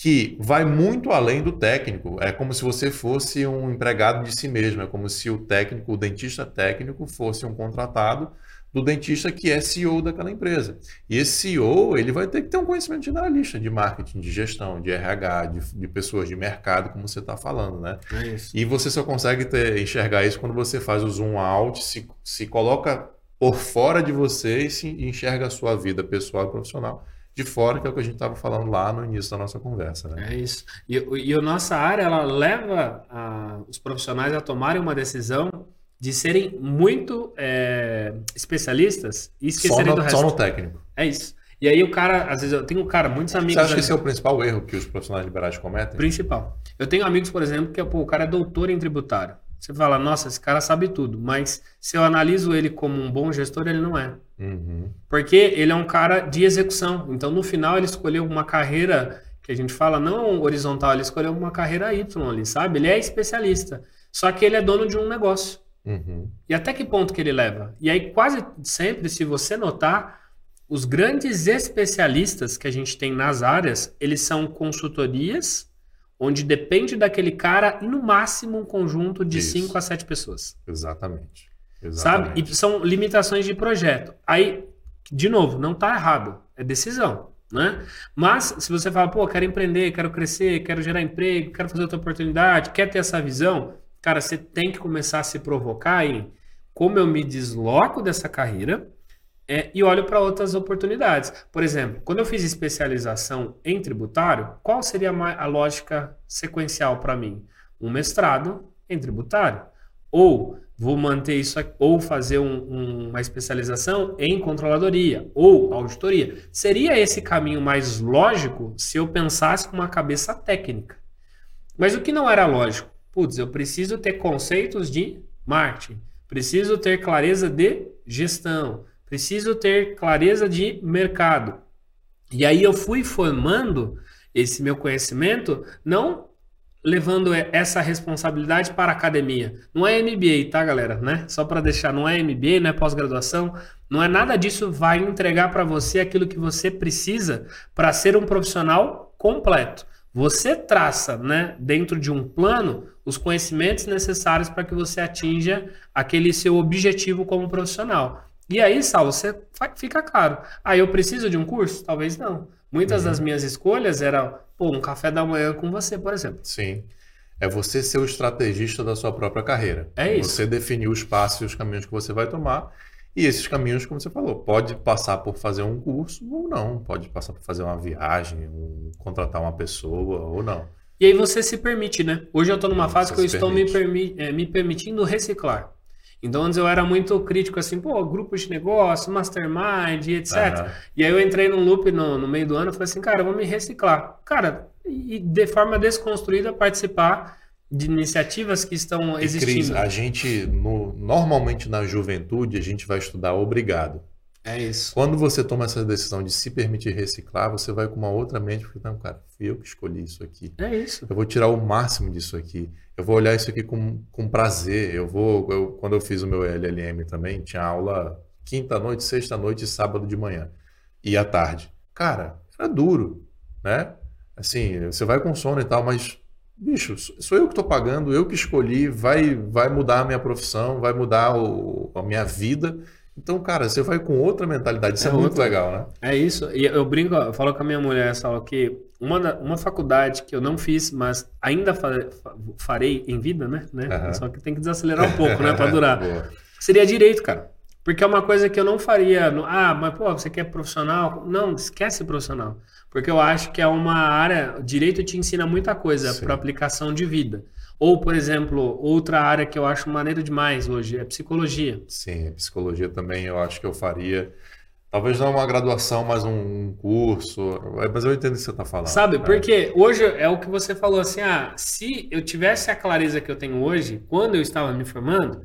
que vai muito além do técnico. É como se você fosse um empregado de si mesmo. É como se o técnico, o dentista técnico, fosse um contratado do dentista que é CEO daquela empresa. E esse CEO, ele vai ter que ter um conhecimento generalista de marketing, de gestão, de RH, de, de pessoas de mercado, como você está falando, né?
É.
E você só consegue ter- enxergar isso quando você faz o zoom out, se, se coloca por fora de você e se enxerga a sua vida pessoal e profissional de fora, que é o que a gente estava falando lá no início da nossa conversa, né?
É isso. E, e a nossa área, ela leva a- os profissionais a tomarem uma decisão de serem muito é, especialistas e
Só
esquecerem do
no,
resto.
só no técnico.
É isso. E aí o cara, às vezes eu tenho um cara, muitos amigos.
Você acha que esse é o principal erro que os profissionais liberais cometem?
Principal. Eu tenho amigos, por exemplo, que pô, o cara é doutor em tributário. Você fala, nossa, esse cara sabe tudo. Mas se eu analiso ele como um bom gestor, ele não é.
Uhum.
Porque ele é um cara de execução. Então, no final, ele escolheu uma carreira que a gente fala não horizontal, ele escolheu uma carreira Y ali, sabe? Ele é especialista. Só que ele é dono de um negócio.
Uhum.
E até que ponto que ele leva? E aí, quase sempre, se você notar, os grandes especialistas que a gente tem nas áreas, eles são consultorias, onde depende daquele cara, no máximo, um conjunto de
Isso.
5 a 7 pessoas.
Exatamente.
Sabe?
Exatamente.
E são limitações de projeto. Aí, de novo, não está errado. É decisão. Né? Mas, se você fala, pô, quero empreender, quero crescer, quero gerar emprego, quero fazer outra oportunidade, quer ter essa visão, cara, você tem que começar a se provocar em como eu me desloco dessa carreira é, e olho para outras oportunidades. Por exemplo, quando eu fiz especialização em tributário, qual seria a lógica sequencial para mim? Um mestrado em tributário. Ou vou manter isso aqui, ou fazer um- um- uma especialização em controladoria ou auditoria. Seria esse caminho mais lógico se eu pensasse com uma cabeça técnica. Mas o que não era lógico? Putz, eu preciso ter conceitos de marketing, preciso ter clareza de gestão, preciso ter clareza de mercado. E aí eu fui formando esse meu conhecimento, não levando essa responsabilidade para a academia. Não é MBA, tá, galera? Né? Só para deixar, não é MBA, não é pós-graduação, não é nada disso vai entregar para você aquilo que você precisa para ser um profissional completo. Você traça, né, dentro de um plano, os conhecimentos necessários para que você atinja aquele seu objetivo como profissional. E aí, Saulo, você fica claro. Ah, eu preciso de um curso? Talvez não. Muitas das minhas escolhas eram, pô, um café da manhã com você, por exemplo.
Sim. É você ser o estrategista da sua própria carreira.
É isso.
Você definir os passos e os caminhos que você vai tomar E esses caminhos, como você falou, pode passar por fazer um curso ou não, pode passar por fazer uma viagem, um, contratar uma pessoa ou não.
E aí você se permite, né? Hoje eu estou numa fase que eu estou me, permi é, me permitindo reciclar. Então antes eu era muito crítico assim, pô, grupos de negócio, mastermind, etc. Uhum. E aí eu entrei num loop no, no meio do ano e falei assim, cara, eu vou me reciclar. Cara, e de forma desconstruída participar de iniciativas que estão existindo. Cris,
a gente, no, normalmente na juventude, a gente vai estudar obrigado.
É isso.
Quando você toma essa decisão de se permitir reciclar, você vai com uma outra mente, porque não, cara, fui eu que escolhi isso aqui.
É isso.
Eu vou tirar o máximo disso aqui. Eu vou olhar isso aqui com, com prazer. Eu vou, eu, quando eu fiz o meu LLM também, tinha aula quinta noite, sexta noite e sábado de manhã e à tarde. Cara, era duro, né? Assim, você vai com sono e tal, mas bicho, sou eu que estou pagando, eu que escolhi, vai, vai mudar a minha profissão, vai mudar o, a minha vida então, cara, você vai com outra mentalidade. Isso é, é muito outra. legal, né?
É isso. E eu brinco, eu falo com a minha mulher, Saulo, que uma, uma faculdade que eu não fiz, mas ainda fa, farei em vida, né? né? Uhum. Só que tem que desacelerar um pouco, né? Para durar. Seria direito, cara. Porque é uma coisa que eu não faria. No, ah, mas pô, você quer profissional? Não, esquece profissional. Porque eu acho que é uma área. Direito te ensina muita coisa para aplicação de vida. Ou, por exemplo, outra área que eu acho maneiro demais hoje é psicologia.
Sim, psicologia também eu acho que eu faria. Talvez não uma graduação, mas um curso. Mas eu entendo o que você está falando.
Sabe, né? porque hoje é o que você falou assim: ah, se eu tivesse a clareza que eu tenho hoje, quando eu estava me formando,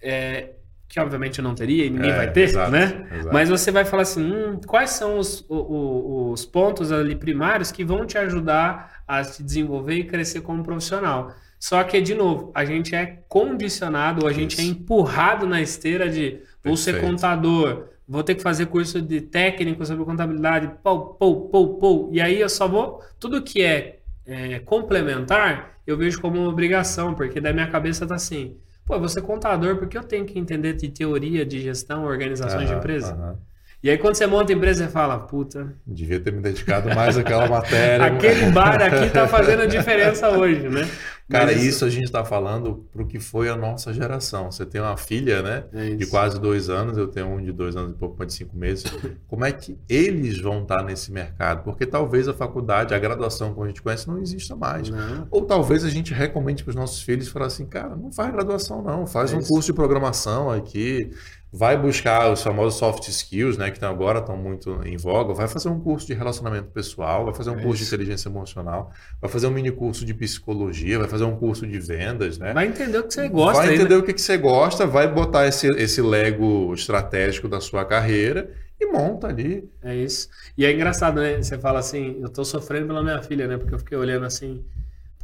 é, que obviamente eu não teria e ninguém é, vai ter, exato, né? Exato. Mas você vai falar assim: hum, quais são os, os, os pontos ali primários que vão te ajudar a se desenvolver e crescer como profissional? Só que, de novo, a gente é condicionado, a gente é empurrado na esteira de vou ser contador, vou ter que fazer curso de técnico sobre contabilidade, pou, pou, pou, pou. E aí eu só vou. Tudo que é, é complementar, eu vejo como uma obrigação, porque da minha cabeça tá assim. Pô, ser contador porque eu tenho que entender de teoria de gestão, organizações de empresa. E aí quando você monta a empresa, você fala, puta.
Devia ter me dedicado mais àquela matéria.
Aquele bar aqui tá fazendo a diferença hoje, né?
Cara, Mas... isso a gente está falando para o que foi a nossa geração. Você tem uma filha, né? É de quase dois anos, eu tenho um de dois anos e pouco mais de cinco meses. Como é que eles vão estar tá nesse mercado? Porque talvez a faculdade, a graduação que a gente conhece, não exista mais. Não. Ou talvez a gente recomende para os nossos filhos falar assim, cara, não faz graduação, não, faz é um curso de programação aqui, vai buscar os famosos soft skills, né, que agora estão muito em voga, vai fazer um curso de relacionamento pessoal, vai fazer um é curso isso. de inteligência emocional, vai fazer um mini curso de psicologia, vai fazer um curso de vendas, né?
Vai entender o que você gosta.
Vai entender né? o que, que você gosta, vai botar esse, esse lego estratégico da sua carreira e monta ali.
É isso. E é engraçado, né? Você fala assim, eu estou sofrendo pela minha filha, né? Porque eu fiquei olhando assim,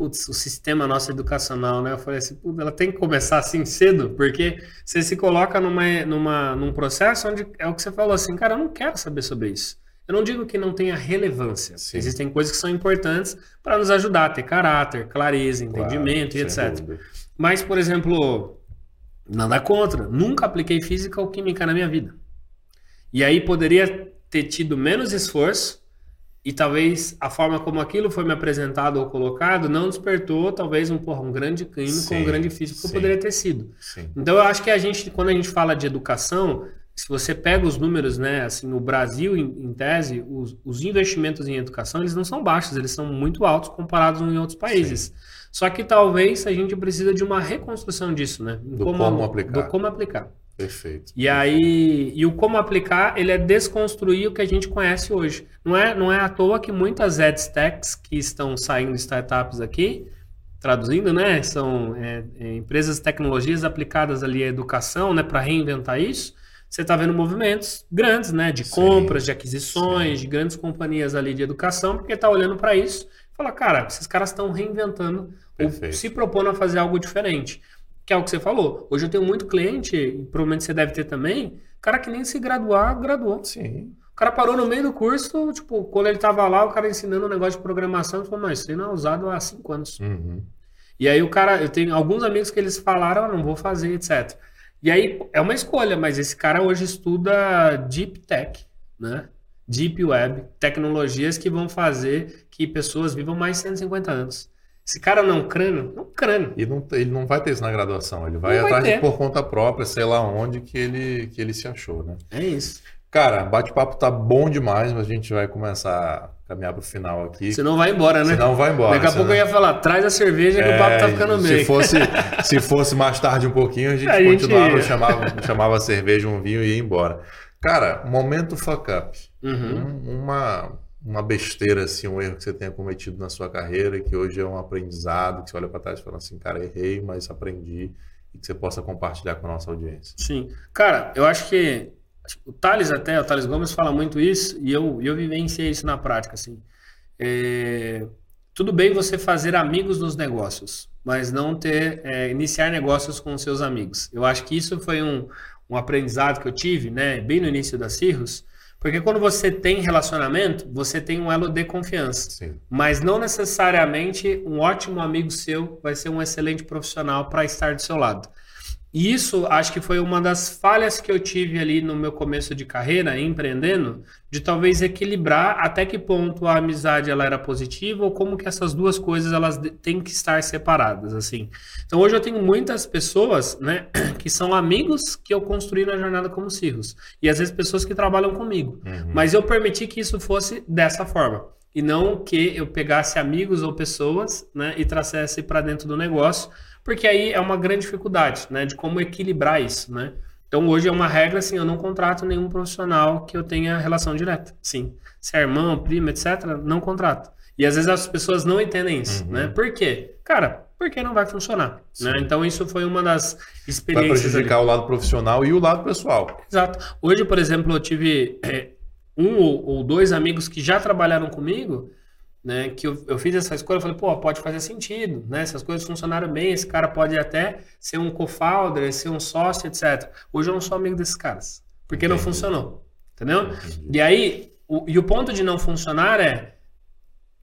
putz, o sistema nosso educacional, né? Eu falei assim, putz, ela tem que começar assim cedo, porque você se coloca numa, numa, num processo onde é o que você falou assim, cara, eu não quero saber sobre isso. Eu não digo que não tenha relevância. Sim. Existem coisas que são importantes para nos ajudar a ter caráter, clareza, entendimento claro, e etc. Dúvida. Mas, por exemplo, nada contra. Nunca apliquei física ou química na minha vida. E aí poderia ter tido menos esforço e talvez a forma como aquilo foi me apresentado ou colocado não despertou talvez um, porra, um grande sim, ou um grande físico que poderia ter sido. Sim. Então eu acho que a gente, quando a gente fala de educação, se você pega os números, né, assim, no Brasil, em, em tese, os, os, investimentos em educação, eles não são baixos, eles são muito altos comparados em outros países. Sim. Só que talvez a gente precisa de uma reconstrução disso, né?
Do como, como aplicar.
Do como aplicar.
Perfeito.
E aí, e o como aplicar, ele é desconstruir o que a gente conhece hoje. Não é, não é à toa que muitas edtechs que estão saindo startups aqui, traduzindo, né, são é, é, empresas de tecnologias aplicadas ali à educação, né, para reinventar isso. Você está vendo movimentos grandes, né, de sim, compras, de aquisições, sim. de grandes companhias ali de educação, porque está olhando para isso, e fala, cara, esses caras estão reinventando Perfeito. ou se propondo a fazer algo diferente que é o que você falou. Hoje eu tenho muito cliente, provavelmente você deve ter também, cara que nem se graduar, graduou.
Sim.
O cara parou no meio do curso, tipo, quando ele tava lá, o cara ensinando um negócio de programação, falou, mas isso não é usado há cinco anos.
Uhum.
E aí o cara, eu tenho alguns amigos que eles falaram, ah, não vou fazer, etc. E aí é uma escolha, mas esse cara hoje estuda Deep Tech, né? Deep Web, tecnologias que vão fazer que pessoas vivam mais 150 anos. Esse cara não é um crânio? É um crânio.
E não, ele não vai ter isso na graduação, ele vai
Não vai
atrás de
ter.
por conta própria, sei lá onde que ele, que ele se achou, né?
É isso.
Cara, bate-papo tá bom demais, mas a gente vai começar a caminhar pro final aqui.
Você não vai embora, né?
Senão vai embora.
Daqui a pouco eu ia falar, traz a cerveja que o papo tá
É,
ficando
se
meio.
fosse Se fosse mais tarde um pouquinho, a gente
A gente
continuava,
ia.
chamava, chamava a cerveja, um vinho e ia embora. Cara, momento fuck up.
Uhum.
Um- uma, uma besteira, assim, um erro que você tenha cometido na sua carreira, que hoje é um aprendizado, que você olha para trás e fala assim, cara, errei, mas aprendi, e que você possa compartilhar com a nossa audiência.
Sim. Cara, eu acho que o Thales até, o Thales Gomes fala muito isso, e eu, e eu vivenciei isso na prática, assim. É, tudo bem você fazer amigos nos negócios, mas não ter, é, iniciar negócios com seus amigos. Eu acho que isso foi um, um aprendizado que eu tive, né, bem no início da Cirrus, porque quando você tem relacionamento, você tem um elo de confiança.
Sim.
Mas não necessariamente um ótimo amigo seu vai ser um excelente profissional para estar do seu lado. E isso acho que foi uma das falhas que eu tive ali no meu começo de carreira, empreendendo, de talvez equilibrar até que ponto a amizade ela era positiva ou como que essas duas coisas elas têm que estar separadas, assim. Então hoje eu tenho muitas pessoas, né, que são amigos que eu construí na jornada como Cirrus. E às vezes pessoas que trabalham comigo.
Uhum.
Mas eu permiti que isso fosse dessa forma. E não que eu pegasse amigos ou pessoas né, e trouxesse para dentro do negócio, porque aí é uma grande dificuldade né, de como equilibrar isso. Né? Então hoje é uma regra assim, eu não contrato nenhum profissional que eu tenha relação direta. Sim. Se é irmão, primo, etc., não contrato. E às vezes as pessoas não entendem isso.
Uhum.
Né? Por quê? Cara, porque não vai funcionar. Né? Então isso foi uma das
Vai
experiências. ali.
prejudicar o lado profissional e o lado pessoal.
Exato. Hoje, por exemplo, eu tive é, um ou dois amigos que já trabalharam comigo, né? Que eu, eu fiz essa escolha, eu falei, pô, pode fazer sentido, né? Se as coisas funcionaram bem, esse cara pode até ser um co-founder, ser um sócio, etc. Hoje eu não sou amigo desses caras, porque não
Entendi.
funcionou, entendeu?
Entendi.
E aí, o, e o ponto de não funcionar é,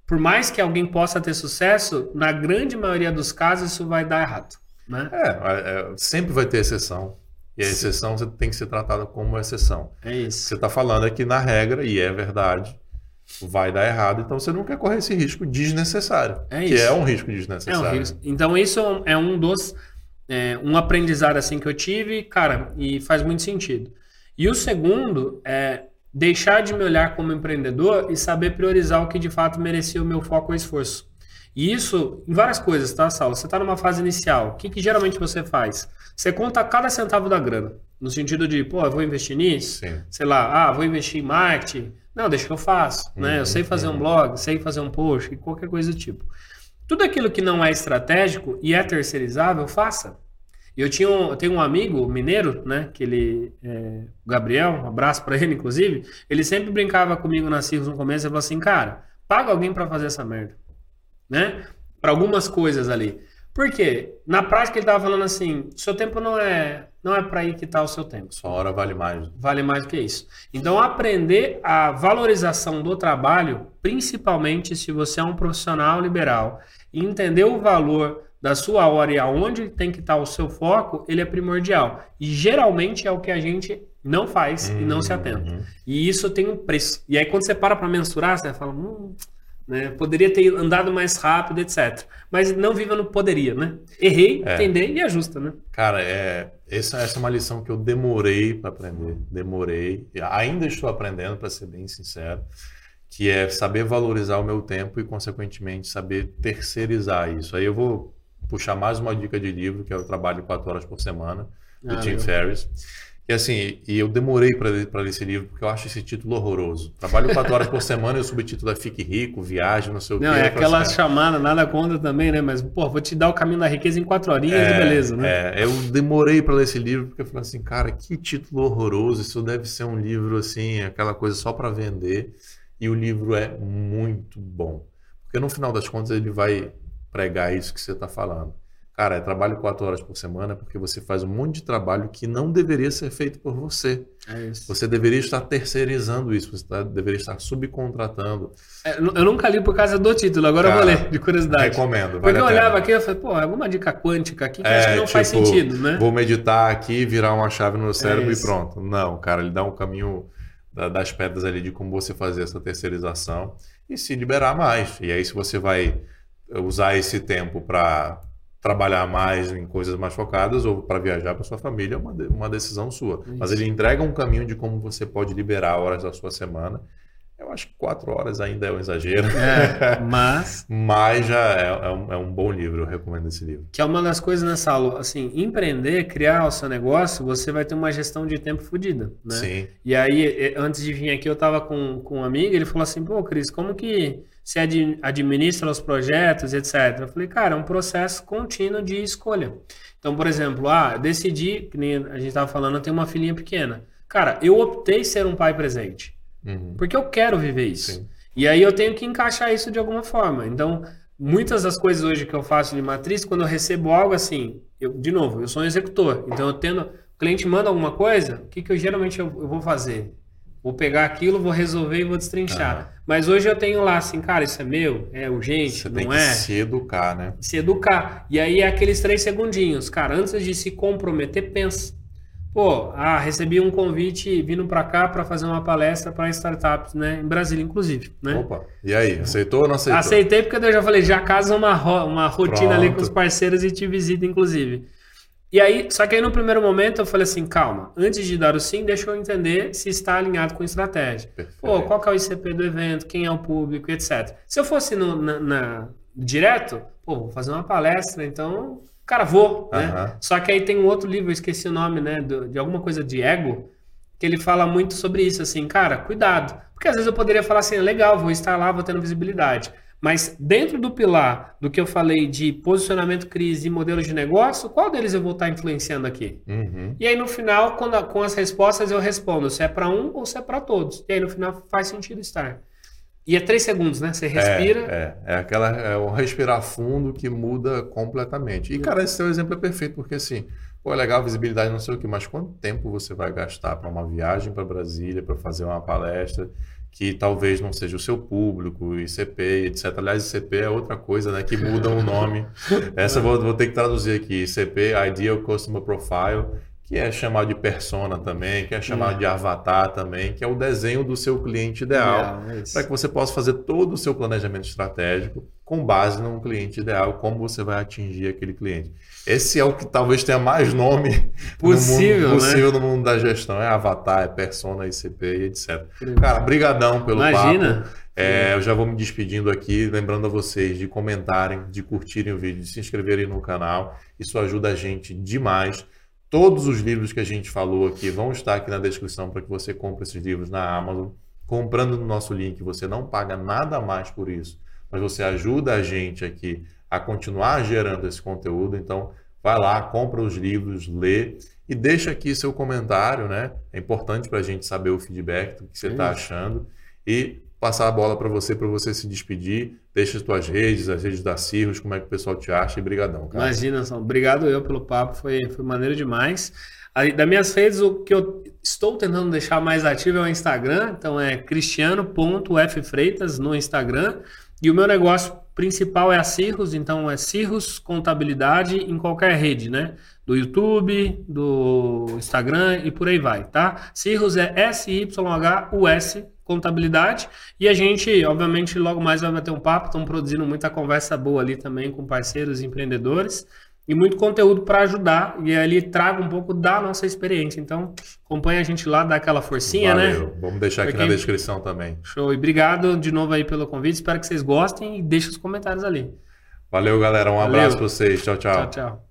por mais que alguém possa ter sucesso, na grande maioria dos casos isso vai dar errado, né?
É, é, sempre vai ter exceção. E a exceção você tem que ser tratada como exceção.
É isso.
Você está falando aqui na regra, e é verdade, vai dar errado, então você não quer correr esse risco desnecessário.
É
que
isso.
é um risco
É um
desnecessário.
risco. Então, isso é um dos. é, um aprendizado assim que eu tive, cara, e faz muito sentido. E o segundo é deixar de me olhar como empreendedor e saber priorizar o que de fato merecia o meu foco ou esforço. E isso em várias coisas, tá, Saulo? Você está numa fase inicial, o que, que geralmente você faz? Você conta cada centavo da grana. No sentido de, pô, eu vou investir nisso,
Sim.
sei lá, ah, vou investir em marketing. Não, deixa que eu faço, né? Eu
Uhum,
sei fazer um
uhum.
blog, sei fazer um post, qualquer coisa do tipo. Tudo aquilo que não é estratégico e é terceirizável, faça. Eu, tinha um, eu tenho um amigo mineiro, né? Que ele, é, o Gabriel, um abraço pra ele, inclusive. Ele sempre brincava comigo na Cirrus no começo e falou assim: cara, paga alguém pra fazer essa merda, né? Para algumas coisas ali. Por quê? Na prática ele tava falando assim: seu tempo não é, não é para ir que tá o seu tempo
Sua hora vale mais.
vale mais do que isso. Então, aprender a valorização do trabalho, principalmente se você é um profissional liberal, e entender o valor da sua hora e aonde tem que estar o seu foco, ele é primordial. E geralmente é o que a gente não faz e não se atenta.
Uhum.
E isso tem um preço. E aí, quando você para para mensurar, você fala, hum, né, poderia ter andado mais rápido, etc. Mas não viva no poderia, né? Errei,
É.
entender e ajusta, né?
Cara, é, essa, essa é uma lição que eu demorei para aprender. Demorei. E Ainda estou aprendendo, para ser bem sincero. Que é saber valorizar o meu tempo e, consequentemente, saber terceirizar isso. Aí eu vou puxar mais uma dica de livro, que é o Trabalho 4 Horas por Semana, do
Ah,
Tim. Ferriss. E assim, e eu demorei para ler, esse livro, porque eu acho esse título horroroso. Trabalho 4 horas por semana e o subtítulo é Fique Rico, Viagem, não sei o
Não,
quê.
é
Eu falei
aquela
assim,
chamada, nada contra também, né? Mas, pô, vou te dar o caminho da riqueza em quatro horinhas
É,
e beleza, né?
É, eu demorei para ler esse livro porque eu falei assim, cara, que título horroroso. Isso deve ser um livro assim, aquela coisa só para vender. E o livro é muito bom. Porque no final das contas ele vai pregar isso que você está falando. Cara, é trabalho quatro horas por semana porque você faz um monte de trabalho que não deveria ser feito por você.
É isso.
Você deveria estar terceirizando isso, você tá- deveria estar subcontratando.
É, eu nunca li por causa do título, agora eu
Cara,
vou ler, de curiosidade.
Recomendo.
Porque
Vale
eu
a pena.
olhava aqui e falei, pô, alguma dica quântica aqui que
É,
acho que não faz
tipo,
sentido, né?
Vou meditar aqui, virar uma chave no cérebro e
isso.
pronto. Não, cara, ele dá um caminho da- das pedras ali de como você fazer essa terceirização e se liberar mais. E aí, se você vai usar esse tempo para trabalhar mais em coisas mais focadas ou para viajar para sua família é uma, uma decisão sua. Isso. Mas ele entrega um caminho de como você pode liberar horas da sua semana. Eu acho que quatro horas ainda é um exagero.
É, mas.
mas já é, é, um, é, um, bom livro, eu recomendo esse livro.
Que é uma das coisas nessa aula, assim, empreender, criar o seu negócio, você vai ter uma gestão de tempo fodida, né?
Sim.
E aí, antes de vir aqui, eu tava com, com um amigo, ele falou assim, pô, Cris, como que se administra os projetos, etc. Eu falei, cara, é um processo contínuo de escolha. Então, por exemplo, ah, decidi, que a gente estava falando, eu tenho uma filhinha pequena. Cara, eu optei ser um pai presente. Uhum. Porque eu quero viver isso. Sim. E aí eu tenho que encaixar isso de alguma forma. Então, muitas das coisas hoje que eu faço de matriz, quando eu recebo algo assim, eu, de novo, eu sou um executor. Então, eu tendo. O cliente manda alguma coisa, o que, que eu geralmente eu, eu vou fazer? Vou pegar aquilo, vou resolver e vou destrinchar. Uhum. Mas hoje eu tenho lá assim, cara, isso é meu, é urgente, Você não tem é?
Que se educar, né?
Se educar. E aí é aqueles três segundinhos. Cara, antes de se comprometer, pensa. Pô, ah, recebi um convite vindo para cá para fazer uma palestra para startups, né? Em Brasília, inclusive, né?
Opa, e aí, aceitou ou não aceitou?
Aceitei porque eu já falei, já casa uma, uma rotina Pronto. ali com os parceiros e te visita, inclusive. E aí, só que aí no primeiro momento eu falei assim, calma, antes de dar o sim, deixa eu entender se está alinhado com a estratégia. Perfeito. Pô, qual que é o ICP do evento, quem é o público, etc. Se eu fosse no, na, na, direto, pô, vou fazer uma palestra, então, cara, vou, né? Só que aí tem um outro livro, eu esqueci o nome, né, de, de alguma coisa de ego, que ele fala muito sobre isso, assim, cara, cuidado. Porque às vezes eu poderia falar assim, legal, vou estar lá, vou tendo visibilidade. Mas dentro do pilar do que eu falei de posicionamento crise e modelos de negócio, qual deles eu vou estar influenciando aqui?
Uhum.
E aí no final, quando, com as respostas, eu respondo se é para um ou se é para todos. E aí no final faz sentido estar. E é três segundos, né? Você respira.
É, é, é aquela é o respirar fundo que muda completamente. E cara, esse seu exemplo é perfeito porque assim, pô, é legal visibilidade, não sei o que, mas quanto tempo você vai gastar para uma viagem para Brasília, para fazer uma palestra? que talvez não seja o seu público, ICP, etc. Aliás, ICP é outra coisa, né? Que muda o nome. Essa vou, vou ter que traduzir aqui. ICP, Ideal Customer Profile, que é chamado de persona também, que é chamado de avatar também, que é o desenho do seu cliente ideal, é para que você possa fazer todo o seu planejamento estratégico com base num cliente ideal, como você vai atingir aquele cliente. Esse é o que talvez tenha mais nome
possível,
no mundo, possível
né?
no mundo da gestão. É avatar, é persona, ICP e etc. Cara, brigadão pelo
Imagina.
papo. É, eu já vou me despedindo aqui, lembrando a vocês de comentarem, de curtirem o vídeo, de se inscreverem no canal. Isso ajuda a gente demais. Todos os livros que a gente falou aqui vão estar aqui na descrição para que você compre esses livros na Amazon. Comprando no nosso link, você não paga nada mais por isso, mas você ajuda a gente aqui a continuar gerando esse conteúdo. Então, vai lá, compra os livros, lê e deixa aqui seu comentário, né? É importante para a gente saber o feedback do que você está achando. E passar a bola para você, para você se despedir. Deixa as tuas redes, as redes da Cirrus, como é que o pessoal te acha. E brigadão,
cara. Imagina, só. obrigado eu pelo papo, foi, foi maneiro demais. Aí, das minhas redes, o que eu estou tentando deixar mais ativo é o Instagram. Então é cristiano.ffreitas no Instagram. E o meu negócio principal é a Cirrus, então é Cirrus Contabilidade em qualquer rede, né? Do YouTube, do Instagram e por aí vai, tá? Cirrus é S-Y-H-U-S Contabilidade. E a gente, obviamente, logo mais vai bater um papo. Estamos produzindo muita conversa boa ali também com parceiros empreendedores e muito conteúdo para ajudar e ali traga um pouco da nossa experiência. Então, acompanha a gente lá, dá aquela forcinha, né? Valeu.
né? Vamos deixar aqui, aqui na descrição também.
Show. E obrigado de novo aí pelo convite. Espero que vocês gostem e deixem os comentários ali.
Valeu, galera. Um Valeu. abraço para vocês. Tchau, tchau.
Tchau, tchau.